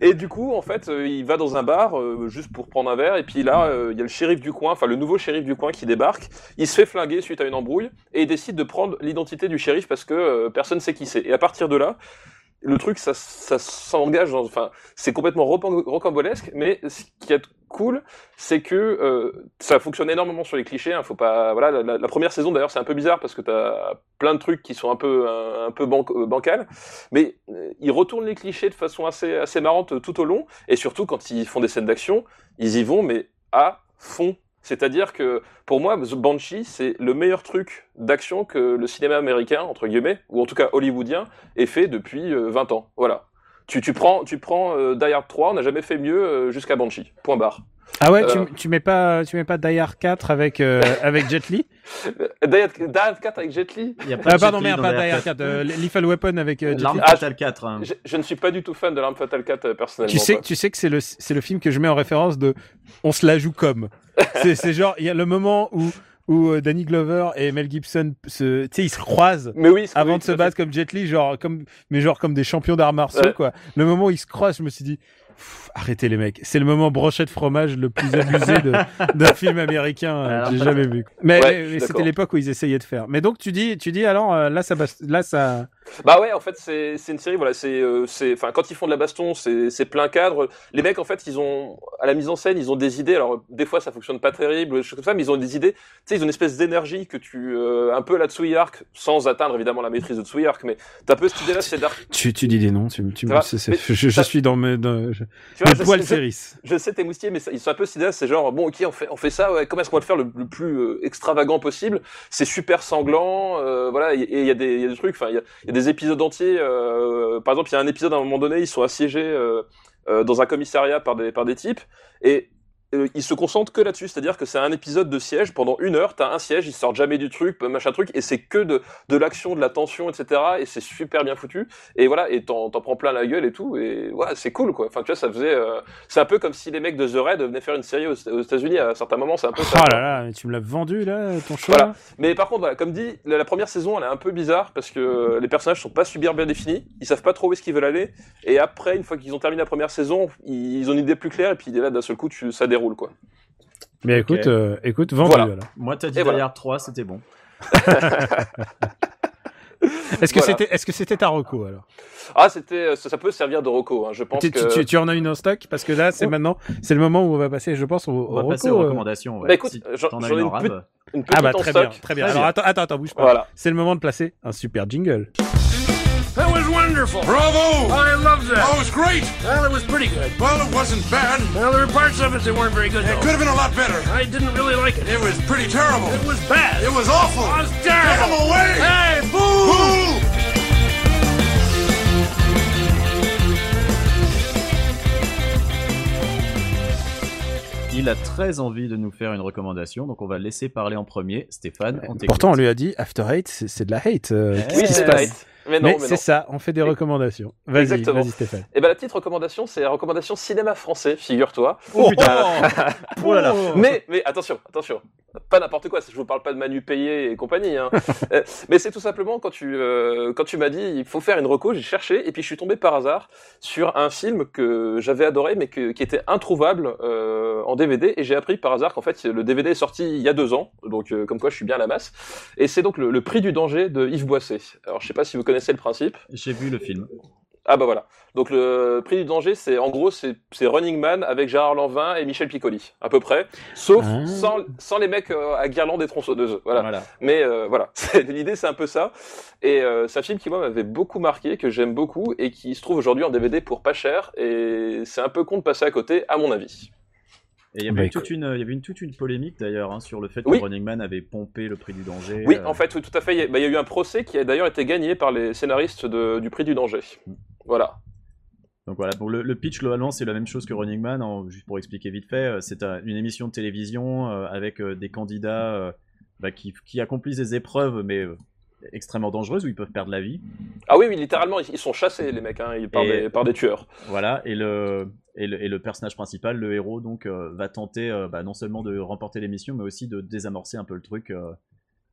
Et du coup, en fait, euh, il va dans un bar euh, juste pour prendre un verre. Et puis là, euh, il y a le shérif du coin, enfin le nouveau shérif du coin qui débarque. Il se fait flinguer suite à une embrouille et il décide de prendre l'identité du shérif parce que personne sait qui c'est. Et à partir de là, le truc, ça, ça s'engage dans, enfin, c'est complètement rocambolesque. Mais ce qui est cool, c'est que euh, ça fonctionne énormément sur les clichés. Hein, faut pas, voilà, la, première saison d'ailleurs, c'est un peu bizarre parce que t'as plein de trucs qui sont un peu, un, peu ban- euh, mais euh, ils retournent les clichés de façon assez, assez marrante tout au long, et surtout quand ils font des scènes d'action, ils y vont, mais à fond. C'est-à-dire que pour moi, Banshee, c'est le meilleur truc d'action que le cinéma américain, entre guillemets, ou en tout cas hollywoodien, ait fait depuis euh, 20 ans. Voilà. Tu, tu prends, tu prends euh, Die Hard 3, on n'a jamais fait mieux euh, jusqu'à Banshee. Point barre. Ah ouais, Euh. tu, tu mets pas, tu mets pas Die Hard 4 avec euh, avec Jet Li? Die Hard, Die Hard 4 avec Jet Li, y a pas Ah pardon, merde, pas Die Hard 4. euh, Lethal Weapon avec euh, Jet Li. L'arme Ah, fatale 4. hein. je, je ne suis pas du tout fan de l'Arme Fatale 4 euh, personnellement. Tu sais, quoi. tu sais que c'est le, c'est le film que je mets en référence de On se la joue comme. c'est, c'est genre, il y a le moment où, où Danny Glover et Mel Gibson se, tu sais, ils se croisent Mais oui, avant oui, de se battre comme Jet Li, genre, comme, mais genre comme des champions d'arts martiaux, Ouais. quoi. Le moment où ils se croisent, je me suis dit, Pff, arrêtez les mecs. C'est le moment brochette fromage le plus abusé d'un film américain, euh, que j'ai ça- jamais vu. Mais, Ouais, mais- c'était l'époque où ils essayaient de faire. Mais donc, tu dis, tu dis, alors, euh, là, ça, bas- là, ça, Bah ouais, en fait, c'est c'est une série, voilà, c'est, euh, c'est, enfin, quand ils font de la baston, c'est c'est plein cadre. Les mecs, en fait, ils ont, à la mise en scène, ils ont des idées. Alors, des fois, ça fonctionne pas terrible, des choses comme ça, mais ils ont des idées. Tu sais, ils ont une espèce d'énergie que tu, euh, un peu à la Tsuyark, sans atteindre évidemment la maîtrise de Tsuyark, mais t'as un peu cette idée-là, c'est dark. tu, tu dis des noms, tu, tu, mais je, suis dans mes, dans, je, Tu vois, mes je, sais t'es moustier, mais ça- ils sont un peu cette idée-là, c'est genre, bon, ok, on fait, on fait ça, ouais, comment est-ce qu'on va le faire le, le plus euh, extravagant possible? C'est super sanglant, euh, voilà, et il y a des, il y a des trucs, enfin, il y a, y a des épisodes entiers. euh, par exemple, il y a un épisode à un moment donné, ils sont assiégés euh, euh, dans un commissariat par des, par des types, et euh, ils se concentrent que là-dessus, c'est-à-dire que c'est un épisode de siège pendant une heure, t'as un siège, ils sortent jamais du truc, machin truc, et c'est que de, de l'action, de la tension, etc. Et c'est super bien foutu. Et voilà, et t'en, t'en prends plein la gueule et tout, et voilà, c'est cool quoi. Enfin, tu vois, ça faisait, euh, c'est un peu comme si les mecs de The Raid venaient faire une série aux, aux États-Unis à certains moments, c'est un peu ça. Oh là là, mais tu me l'as vendu là, ton Voilà. là Mais par contre, voilà, comme dit, la, la première saison, elle est un peu bizarre parce que les personnages sont pas super bien définis, ils savent pas trop où est-ce qu'ils veulent aller, et après, une fois qu'ils ont terminé la première saison, ils, ils ont une idée plus claire, et puis là, d'un seul coup, tu, ça déroule quoi. Mais écoute, Ok. euh, écoute, vendu Voilà. alors. Moi, t'as dit Die voilà. Hard 3, c'était bon. Est-ce que Voilà. c'était, est-ce que c'était ta reco alors Ah, c'était, ça, ça peut servir de Rocco, hein. je pense tu, que. tu, tu- en as une en stock? Parce que là, c'est Oh. maintenant, c'est le moment où on va passer, je pense, au, On va au passer reco, aux euh. recommandations. ouais. Bah, écoute, Si j'en- as j'en ai une une rab. Une petite Ah bah en très stock. bien, très bien. Très Alors bien. attends, attends, attends, bouge pas. Voilà. C'est le moment de placer un super jingle. Wonderful. Bravo! I loved that. Oh, it was great! Well, it was pretty good. Well, it wasn't bad. Well, there were parts of it that weren't very good, It though. could have been a lot better. I didn't really like it. It was pretty terrible. It was bad. It was awful. It was Get him terrible. away! Hey, boo! Boo! Il a très envie de nous faire une recommandation, donc on va laisser parler en premier. Stéphane, on. Pourtant, on lui a dit After Hate, c'est de la hate. euh, Oui, Qu'est-ce qui se passe. Mais non, Mais mais c'est ça, on fait des recommandations. Vas-y, Exactement. vas-y Stéphane. Et ben la petite recommandation, c'est la recommandation cinéma français, figure-toi. Oh, Oh là là. Mais, mais attention, attention, pas n'importe quoi. Je vous parle pas de Manu Payé et compagnie. Hein. Euh, mais c'est tout simplement quand tu euh, quand tu m'as dit il faut faire une reco, j'ai cherché et puis je suis tombé par hasard sur un film que j'avais adoré mais que, qui était introuvable euh, en DVD et j'ai appris par hasard qu'en fait le DVD est sorti il y a deux ans, donc euh, comme quoi je suis bien à la masse. Et c'est donc le, le Prix du danger de Yves Boisset. Alors je sais pas si vous connaissez le principe. J'ai vu le film. Ah bah voilà. Donc le prix du danger, c'est en gros c'est Running Man avec Gérard Lanvin et Michel Piccoli, à peu près, sauf Ah. sans, sans les mecs euh, à guirlande et tronçonneuse. Voilà. Voilà. Mais euh, voilà, C'est- l'idée c'est un peu ça. Et euh, c'est un film qui moi m'avait beaucoup marqué, que j'aime beaucoup et qui se trouve aujourd'hui en DVD pour pas cher. Et c'est un peu con de passer à côté, à mon avis. Et il y avait Bah, eu toute une, il y avait une toute une polémique d'ailleurs hein, sur le fait Oui. que Running Man avait pompé le prix du danger. Oui, euh, en fait, oui, tout à fait. Il y, a, bah, il y a eu un procès qui a d'ailleurs été gagné par les scénaristes de- du prix du danger. Voilà. Donc voilà, pour le, le pitch globalement c'est la même chose que Running Man, en- juste pour expliquer vite fait, euh, c'est un- une émission de télévision euh, avec euh, des candidats euh, bah, qui, qui accomplissent des épreuves mais euh, extrêmement dangereuses où ils peuvent perdre la vie. Ah oui, oui, littéralement, ils sont chassés, les mecs, hein, par, Et- des, par des tueurs. Voilà, et le, et le, et le personnage principal, le héros, donc euh, va tenter euh, bah, non seulement de remporter l'émission mais aussi de désamorcer un peu le truc. euh,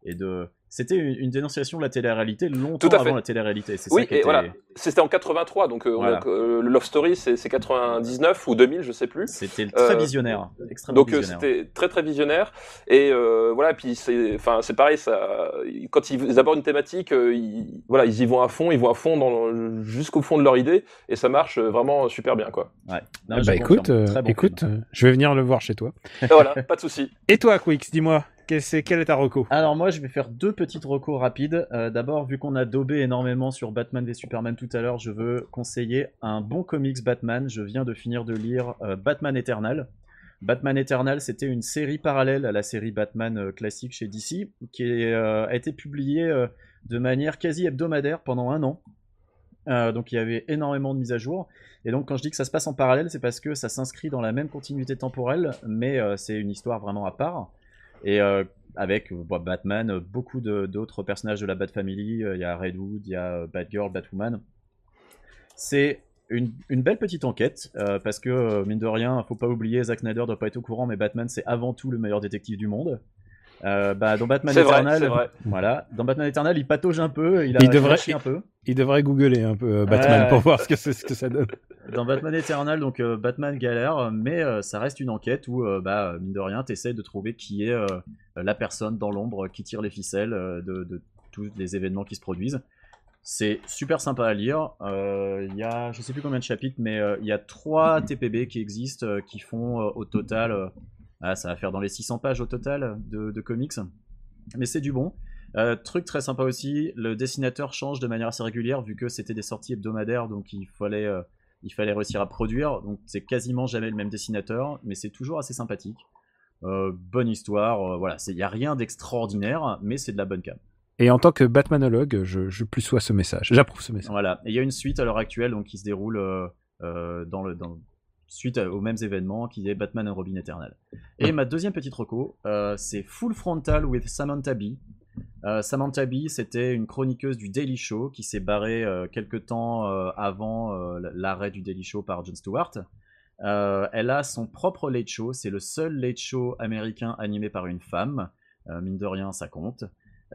et de... C'était une, dénonciation de la télé-réalité longtemps Tout à fait. avant la télé-réalité. C'est Oui, ça qui et était... voilà. C'était en 83, donc euh, euh, le Love Story, c'est c'est 99 ou 2000, je sais plus. C'était très Euh, visionnaire, extrêmement Donc visionnaire. c'était très très visionnaire et euh, voilà puis c'est enfin c'est pareil ça quand ils, ils abordent une thématique ils, voilà ils y vont à fond ils vont à fond dans jusqu'au fond de leur idée et ça marche vraiment super bien quoi. Ouais. Non, bah je écoute, Très bon écoute, film. je vais venir le voir chez toi. Et voilà pas de souci. Et toi, Quix, dis-moi, quel, est ta reco? Alors moi je vais faire deux petites recos rapides. Euh, D'abord vu qu'on a daubé énormément sur Batman v Superman tout à l'heure, je veux conseiller un bon comics Batman. Je viens de finir de lire euh, Batman Eternal. Batman Eternal c'était une série parallèle à la série Batman euh, classique chez DC qui a été publiée de manière quasi hebdomadaire pendant un an. Donc il y avait énormément de mises à jour. Et donc quand je dis que ça se passe en parallèle, c'est parce que ça s'inscrit dans la même continuité temporelle, mais c'est une histoire vraiment à part. Et euh, avec euh, bon, Batman, euh, beaucoup d'autres personnages de la Bat Family, il y a Redwood, il y a Batgirl, Batwoman. C'est une, belle petite enquête, parce que, mine de rien, faut pas oublier, Zack Snyder doit pas être au courant, mais Batman c'est avant tout le meilleur détective du monde. Euh, bah, dans Batman Eternal, vrai. voilà, dans Batman Eternal, il patauge un peu, il a Il devrait- un peu. Il devrait googler un peu euh, Batman Ouais. pour voir ce que, c'est- ce que ça donne. Dans Batman Eternal, donc euh, Batman galère, mais euh, ça reste une enquête où, euh, bah, mine de rien, t'essayes de trouver qui est euh, la personne dans l'ombre qui tire les ficelles euh, de, de tous les événements qui se produisent. C'est super sympa à lire. Euh, Il y a, je sais plus combien de chapitres, mais euh, il y a trois TPB qui existent, euh, qui font euh, au total, euh, ah, ça va faire dans les 600 pages au total de, de comics. Mais c'est du bon. Euh, truc très sympa aussi, le dessinateur change de manière assez régulière vu que c'était des sorties hebdomadaires, donc il fallait, euh, il fallait réussir à produire. Donc c'est quasiment jamais le même dessinateur, mais c'est toujours assez sympathique. Euh, bonne histoire, voilà, il n'y a rien d'extraordinaire, mais c'est de la bonne cam. Et en tant que Batmanologue, je, je plus sois ce message. J'approuve ce message. Voilà, et il y a une suite à l'heure actuelle donc, qui se déroule dans le, dans, suite aux mêmes événements qui est Batman and Robin Eternal. Et ma deuxième petite reco, euh, c'est Full Frontal with Samantha Bee. Euh, Samantha Bee, c'était une chroniqueuse du Daily Show qui s'est barrée euh, quelques temps euh, avant l'arrêt du Daily Show par Jon Stewart. Elle a son propre late show, c'est le seul late show américain animé par une femme. Mine de rien, ça compte.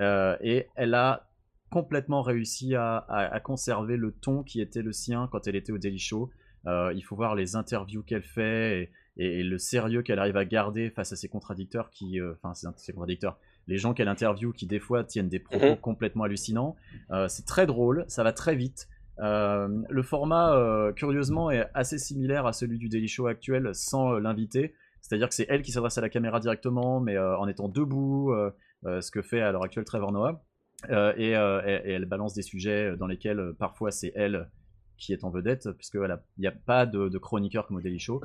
Et elle a complètement réussi à, conserver le ton qui était le sien quand elle était au Daily Show. Il faut voir les interviews qu'elle fait et- et le sérieux qu'elle arrive à garder face à ses contradicteurs qui, euh, enfin ses, ses contradicteurs, les gens qu'elle interview qui des fois tiennent des propos Mhm. complètement hallucinants. Euh, c'est très drôle, ça va très vite. Euh, le format, curieusement, est assez similaire à celui du Daily Show actuel sans l'invité. C'est-à-dire que c'est elle qui s'adresse à la caméra directement, mais en étant debout, ce que fait à l'heure actuelle Trevor Noah. Et, et- et elle balance des sujets dans lesquels parfois c'est elle qui est en vedette, puisque voilà, il n'y a pas de, de chroniqueur comme au Daily Show.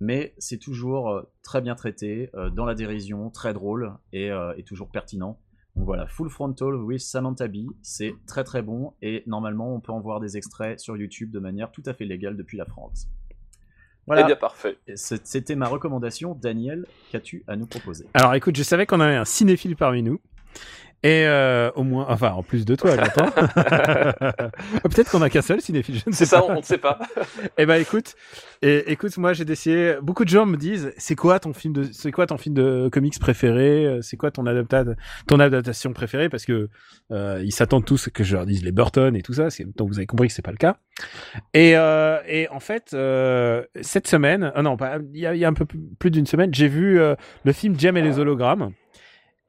Mais c'est toujours euh, très bien traité, euh, dans la dérision, très drôle et, euh, et toujours pertinent. Donc voilà, Full Frontal with Samantha Bee, c'est très très bon et normalement on peut en voir des extraits sur YouTube de manière tout à fait légale depuis la France. Voilà, Eh bien parfait. C'était ma recommandation. Daniel, qu'as-tu à nous proposer? Alors écoute, je savais qu'on avait un cinéphile parmi nous. Et euh, au moins, enfin, en plus de toi, j'entends. Peut-être qu'on a qu'un seul cinéphile, je ne sais C'est ça, on ne sait pas. Eh ben écoute, et, écoute, moi j'ai décidé. Beaucoup de gens me disent, c'est quoi ton film de, c'est quoi ton film de comics préféré Euh, C'est quoi ton adapta- ton adaptation préférée? Parce que euh, ils s'attendent tous que je leur dise les Burton et tout ça. Donc vous avez compris que c'est pas le cas. Et, euh, et en fait, euh, cette semaine, ah non, pas, il y y a un peu plus, d'une semaine, j'ai vu euh, le film Jem et les hologrammes.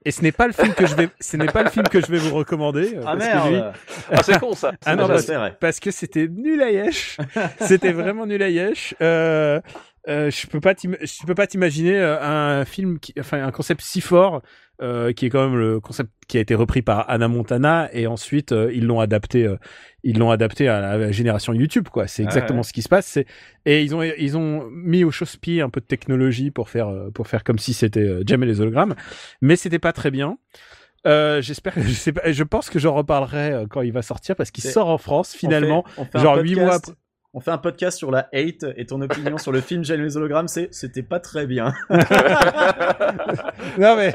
Et ce n'est pas le film que je vais, ce n'est pas le film que je vais vous recommander. euh, Ah parce que lui- merde Ah, c'est con ça. Ah non, parce- parce que c'était nul à yesh. c'était vraiment nul à yesh. Euh, euh, je peux pas je peux pas t'imaginer euh, un film qui, enfin un concept si fort euh, qui est quand même le concept qui a été repris par Anna Montana et ensuite euh, ils l'ont adapté euh, ils l'ont adapté à la génération YouTube quoi. C'est exactement ouais. ce qui se passe. C'est et ils ont ils ont mis au chausse-pied un peu de technologie pour faire euh, pour faire comme si c'était euh, Jam et les hologrammes mais c'était pas très bien. Euh, j'espère je sais pas je pense que j'en reparlerai euh, quand il va sortir parce qu'il sort en France finalement. On fait- on fait un genre huit mois on fait un podcast sur la hate et ton opinion sur le film J'aime les hologrammes, c'est c'était pas très bien. non mais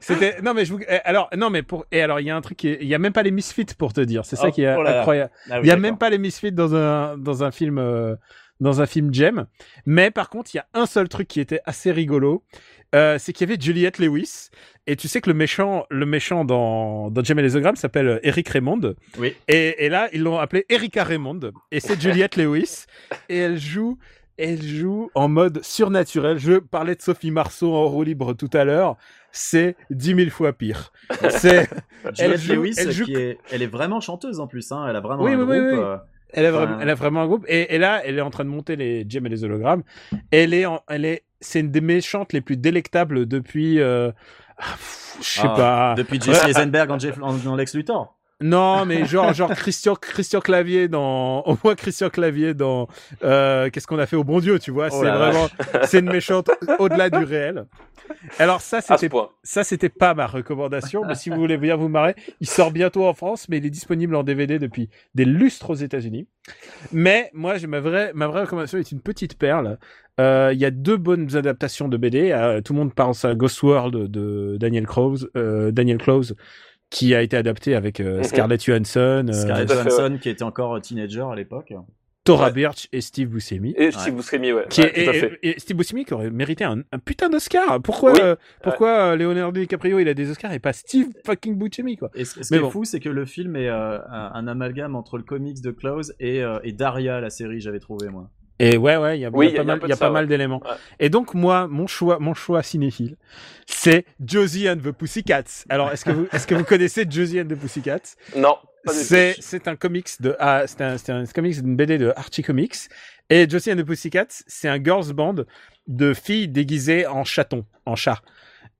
c'était non mais je vous eh, alors non mais pour et alors il y a un truc qui est- il y a même pas les misfits pour te dire. C'est ça Oh, qui est oh là incroyable. Ah oui, il y a même pas les misfits dans un dans un film euh, dans un film Jem mais par contre il y a un seul truc qui était assez rigolo euh, c'est qu'il y avait Juliette Lewis et tu sais que le méchant le méchant dans dans Jem et s'appelle euh, Eric Raymond Oui. et, et là ils l'ont appelé Erika Raymond et c'est Juliette Lewis et elle joue elle joue en mode surnaturel. Je parlais de Sophie Marceau en roue libre tout à l'heure. C'est dix mille fois pire. C'est, elle Juliette joue- Lewis, elle joue- qui est, elle est vraiment chanteuse en plus, hein. Elle a vraiment Oui, un oui, groupe. oui. euh, elle a vraiment, elle a vraiment un groupe. Et, et là, elle est en train de monter les Gems et les hologrammes. Elle est, en- elle est, c'est une des méchantes les plus délectables depuis, euh, ah, je sais Ah, pas. Depuis Jesse Eisenberg en, Jeff- en- dans Lex Luthor. Non, mais genre, genre Christian, Christian Clavier dans, au moins Christian Clavier dans, euh, qu'est-ce qu'on a fait au bon Dieu, tu vois? Oh c'est vraiment, c'est une méchante au-delà du réel. Alors ça, c'était. Ça, c'était pas ma recommandation, mais si vous voulez bien vous marrer, il sort bientôt en France, mais il est disponible en DVD depuis des lustres aux États-Unis. Mais moi, j'ai ma vraie, ma vraie recommandation est une petite perle. Euh, Il y a deux bonnes adaptations de BD. Euh, tout le monde pense à Ghost World de Daniel Close, Daniel Close, qui a été adapté avec euh. Scarlett Johansson, euh, Scarlett Johansson, qui était encore teenager à l'époque. Tora Ouais. Birch et Steve Buscemi. Et Steve Buscemi, ouais. Qui Ouais, est, tout à et, fait. et- et Steve Buscemi qui aurait mérité un, un putain d'Oscar. Pourquoi, Oui. euh, pourquoi Leonardo DiCaprio il a des Oscars et pas Steve fucking Buscemi quoi Et ce, ce qui Mais est fou, c'est que le film est euh, un, un amalgame entre le comics de Close et, euh, et Daria, la série, j'avais trouvé moi. Et ouais, ouais, il y a, Oui, y y pas mal, y a pas d'éléments. Ouais. Et donc moi, mon choix, mon choix cinéphile, c'est Josie and the Pussycats. Alors, est-ce que vous, est-ce que vous connaissez Josie and the Pussycats? Non, C'est, c'est un comics de, ah, c'est un, c'est un comics d'une BD de Archie Comics. Et Josie and the Pussycats, c'est un girls band de filles déguisées en chatons, en chats.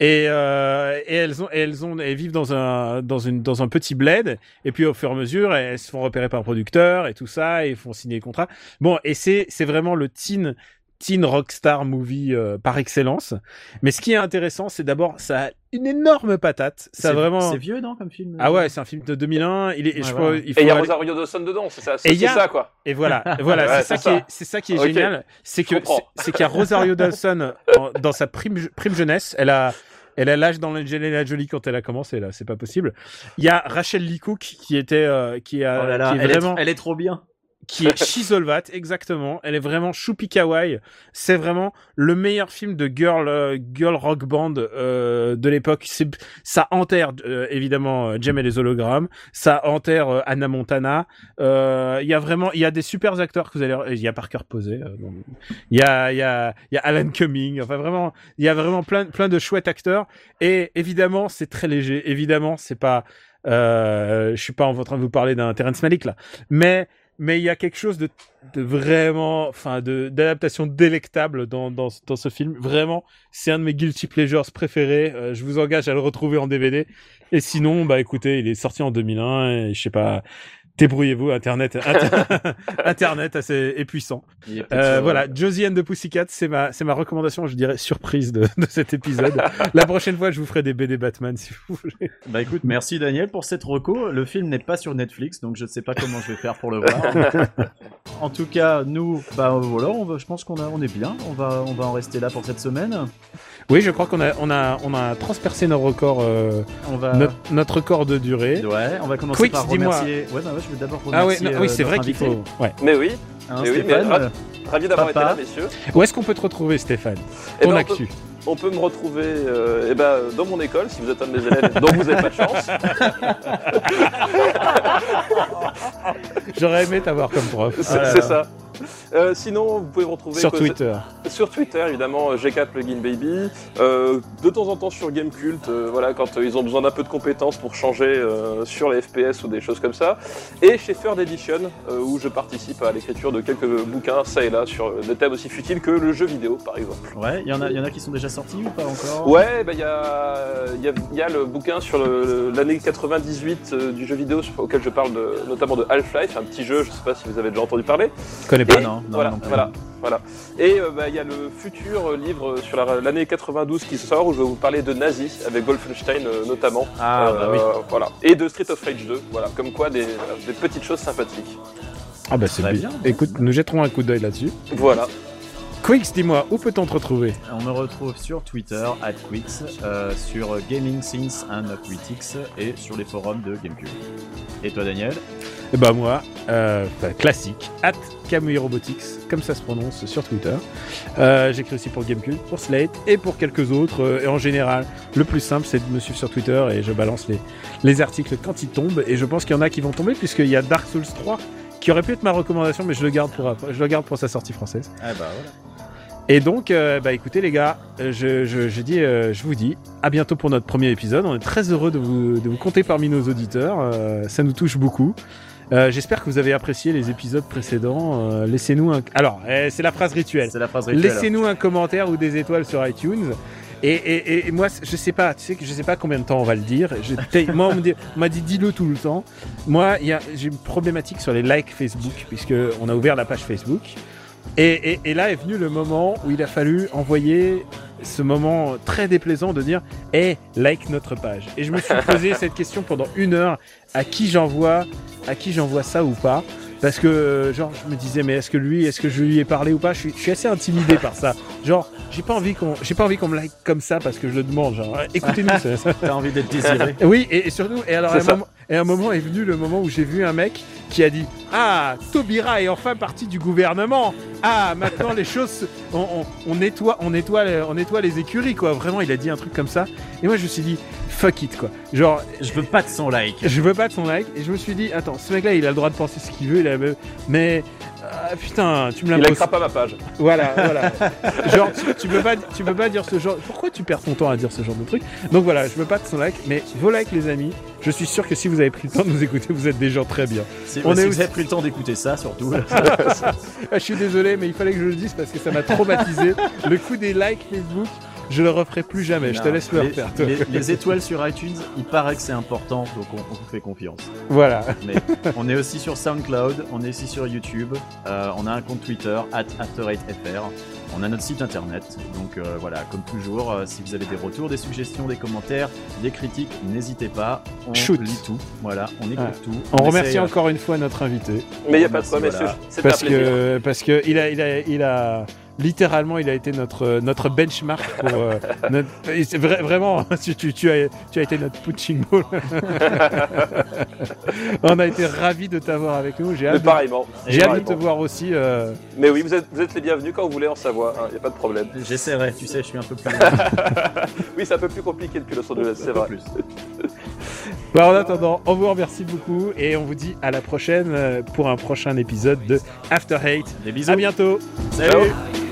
Et, euh, et elles ont, et elles ont, elles vivent dans un, dans une, dans un petit bled. Et puis au fur et à mesure, elles se font repérer par un producteur et tout ça, et ils font signer les contrats. Bon, et c'est, c'est vraiment le teen, teen rockstar movie euh, par excellence. Mais ce qui est intéressant, c'est d'abord, ça a une énorme patate. Ça vraiment. C'est vieux, non, comme film Ah ouais, c'est un film de 2001. Il est, Ouais, je crois, il faut Et il y a aller- Rosario Dawson dedans, c'est ça, Et c'est il y c'est a- ça, quoi. et voilà, voilà, Ouais, c'est ça, qui est, c'est ça qui est génial, c'est que c'est c'est qu'il y a Rosario Dawson en- dans sa prime prime jeunesse, elle a elle a l'âge dans l'Angelina Jolie quand elle a commencé là, c'est pas possible. Il y a Rachel Lee Cook qui était euh, qui a Oh là là, qui est elle, vraiment est, elle est trop bien. Qui est Shizolvat exactement, elle est vraiment choupi kawaii, c'est vraiment le meilleur film de girl euh, girl rock band euh, de l'époque, ça enterre euh, évidemment euh, Jem et les hologrammes, ça enterre euh, Anna Montana, euh, il y a vraiment, il y a des super acteurs que vous allez, il y a Parker Posey, il y a, il y a, il y a Alan Cumming, enfin vraiment, il y a vraiment plein, plein de chouettes acteurs. Et évidemment, c'est très léger. Évidemment, c'est pas, euh, je suis pas en train de vous parler d'un Terrence Malick là, mais mais il y a quelque chose de, de vraiment, enfin, d'adaptation délectable dans, dans dans ce film. Vraiment, c'est un de mes guilty pleasures préférés. Euh, je vous engage à le retrouver en DVD. Et sinon, bah écoutez, il est sorti en 2001 et je sais pas. Débrouillez-vous, Internet, Inter- Internet assez est puissant. Euh, sur- voilà, Josie and the Pussycat, c'est ma, c'est ma recommandation, je dirais, surprise de, de cet épisode. La prochaine fois, je vous ferai des BD Batman, si vous voulez. Bah écoute, merci Daniel pour cette reco. Le film n'est pas sur Netflix, donc je sais pas comment je vais faire pour le voir. en tout cas, nous, bah voilà, on va, je pense qu'on a, on est bien. On va, on va en rester là pour cette semaine. Oui, je crois qu'on a, on a, on a transpercé nos records, euh, On va, notre, notre record de durée. ouais, on va commencer Quicks, par dis-moi. remercier. Ouais, bah ouais, je vais d'abord Ah remercier. ouais, non, oui, euh, c'est vrai notre qu'il faut. Ouais. Mais oui, hein, Mais oui, mais Stéphane. ra- ravi d'avoir été là, messieurs. Où est-ce qu'on peut te retrouver, Stéphane Eh Ton ben, on actu. On peut me retrouver euh, eh ben, dans mon école, si vous êtes un de mes élèves, dont vous n'avez pas de chance. J'aurais aimé t'avoir comme prof. C'est ça. Euh, sinon, vous pouvez me retrouver Sur Twitter. Sur Twitter, évidemment, euh, G4 Plugin Baby. Euh, de temps en temps sur Gamecult, euh, voilà, quand euh, ils ont besoin d'un peu de compétences pour changer euh, sur les FPS ou des choses comme ça. Et chez Third Edition, euh, où je participe à l'écriture de quelques bouquins, ça et là, sur des thèmes aussi futiles que le jeu vidéo, par exemple. Ouais, il y en a, il y en a qui sont déjà sortis ou pas encore? Ouais, bah, il y, a, il y, a, y a le bouquin sur l'année 98 euh, du jeu vidéo auquel je parle de, notamment de Half-Life, un petit jeu, je sais pas si vous avez déjà entendu parler. Connais pas. Et non, non, voilà, non voilà, voilà. Et euh, bah, il y a le futur euh, livre sur la- l'année 92 qui sort où je vais vous parler de Nazi avec Wolfenstein euh, notamment. Ah, bah oui. Euh, Voilà. Et de Street of Rage 2. Voilà. Comme quoi des, des petites choses sympathiques. Ah bah c'est bien. bien. Écoute, nous jetterons un coup d'œil là-dessus. Voilà. Quicks, dis-moi, où peut-on te retrouver? On me retrouve sur Twitter, at Quix, euh, sur Gaming Sins and Critics et sur les forums de Gamecube. Et toi, Daniel? Eh bah moi, euh, classique, at Kamui Robotics, comme ça se prononce sur Twitter. Euh, J'écris aussi pour Gamecube, pour Slate et pour quelques autres. euh, et en général, le plus simple, c'est de me suivre sur Twitter et je balance les, les articles quand ils tombent. Et je pense qu'il y en a qui vont tomber puisqu'il y a Dark Souls 3 qui aurait pu être ma recommandation, mais je le garde pour, je le garde pour sa sortie française. Ah bah voilà. Et donc, euh, bah écoutez les gars, je, je, je dis, euh, je vous dis à bientôt pour notre premier épisode. On est très heureux de vous, de vous compter parmi nos auditeurs. euh, ça nous touche beaucoup. Euh, J'espère que vous avez apprécié les épisodes précédents. Euh, Laissez-nous un. Alors, euh, c'est la phrase rituelle. C'est la phrase rituelle. Laissez-nous un commentaire ou des étoiles sur iTunes. Et, et, et moi, je sais pas, tu sais que je sais pas combien de temps on va le dire. Je- moi, on m'a dit dis-le tout le temps. Moi, il y a- j'ai une problématique sur les likes Facebook puisque on a ouvert la page Facebook. Et, et- et là est venu le moment où il a fallu envoyer ce moment très déplaisant de dire Eh, like notre page. Et je me suis posé cette question pendant une heure à qui j'envoie, à qui j'envoie ça ou pas. Parce que, genre, je me disais, mais est-ce que lui, est-ce que je lui ai parlé ou pas? Je suis, je suis assez intimidé par ça. Genre, j'ai pas envie qu'on, j'ai pas envie qu'on me like comme ça parce que je le demande. Genre, écoutez-nous. T'as envie d'être désiré oui, et, et surtout, et alors, à un, moment, et un moment est venu le moment où j'ai vu un mec qui a dit Ah, Taubira est enfin parti du gouvernement. Ah, maintenant les choses, se- on, on- on nettoie, on nettoie, les- on nettoie les écuries, quoi. Vraiment, il a dit un truc comme ça. Et moi, je me suis dit Fuck it, quoi. Genre, Je veux pas de son like. je veux pas de son like. Et je me suis dit Attends, ce mec-là, il a le droit de penser ce qu'il veut. Il a... Mais. Ah, putain, tu me Il l'imposes. likera pas ma page. Voilà, voilà. Genre, tu, tu peux pas, tu peux pas dire ce genre. Pourquoi tu perds ton temps à dire ce genre de truc? Donc voilà, je veux pas de son like, mais vos likes, les amis. Je suis sûr que si vous avez pris le temps de nous écouter, vous êtes des gens très bien. Si, On si est vous avez pris le temps d'écouter ça, surtout. Ah, je suis désolé, mais il fallait que je le dise parce que ça m'a traumatisé. le coup des likes Facebook, je le referai plus jamais. Je te laisse le les, refaire. toi. les- les étoiles sur iTunes, il paraît que c'est important, donc on, on vous fait confiance. Voilà. Mais on est aussi sur SoundCloud, on est aussi sur YouTube, euh, on a un compte Twitter, at AfterEightFR, on a notre site internet. Donc euh, voilà, comme toujours, euh, si vous avez des retours, des suggestions, des commentaires, des critiques, n'hésitez pas. On Shoot. lit tout. Voilà, on écoute tout. On remercie essaie, euh, encore une fois notre invité Mais il n'y a pas de voilà. messieurs. C'est un parce plaisir. que parce que il a il a il a littéralement il a été notre notre benchmark pour euh, notre- vraiment tu, tu, tu as tu as été notre punching ball. On a été ravis de t'avoir avec nous. J'ai hâte, de, pareillement. j'ai hâte de te voir aussi. euh, Mais oui, vous êtes, vous êtes les bienvenus quand vous voulez en Savoie, il n'y a pas de problème. J'essaierai, tu sais, je suis un peu plus. Oui, c'est un peu plus compliqué depuis Los Angeles, c'est vrai. plus. Bah, en attendant, on vous remercie beaucoup et on vous dit à la prochaine euh, pour un prochain épisode de After Hate. Des bisous. À bientôt. Salut. Ciao.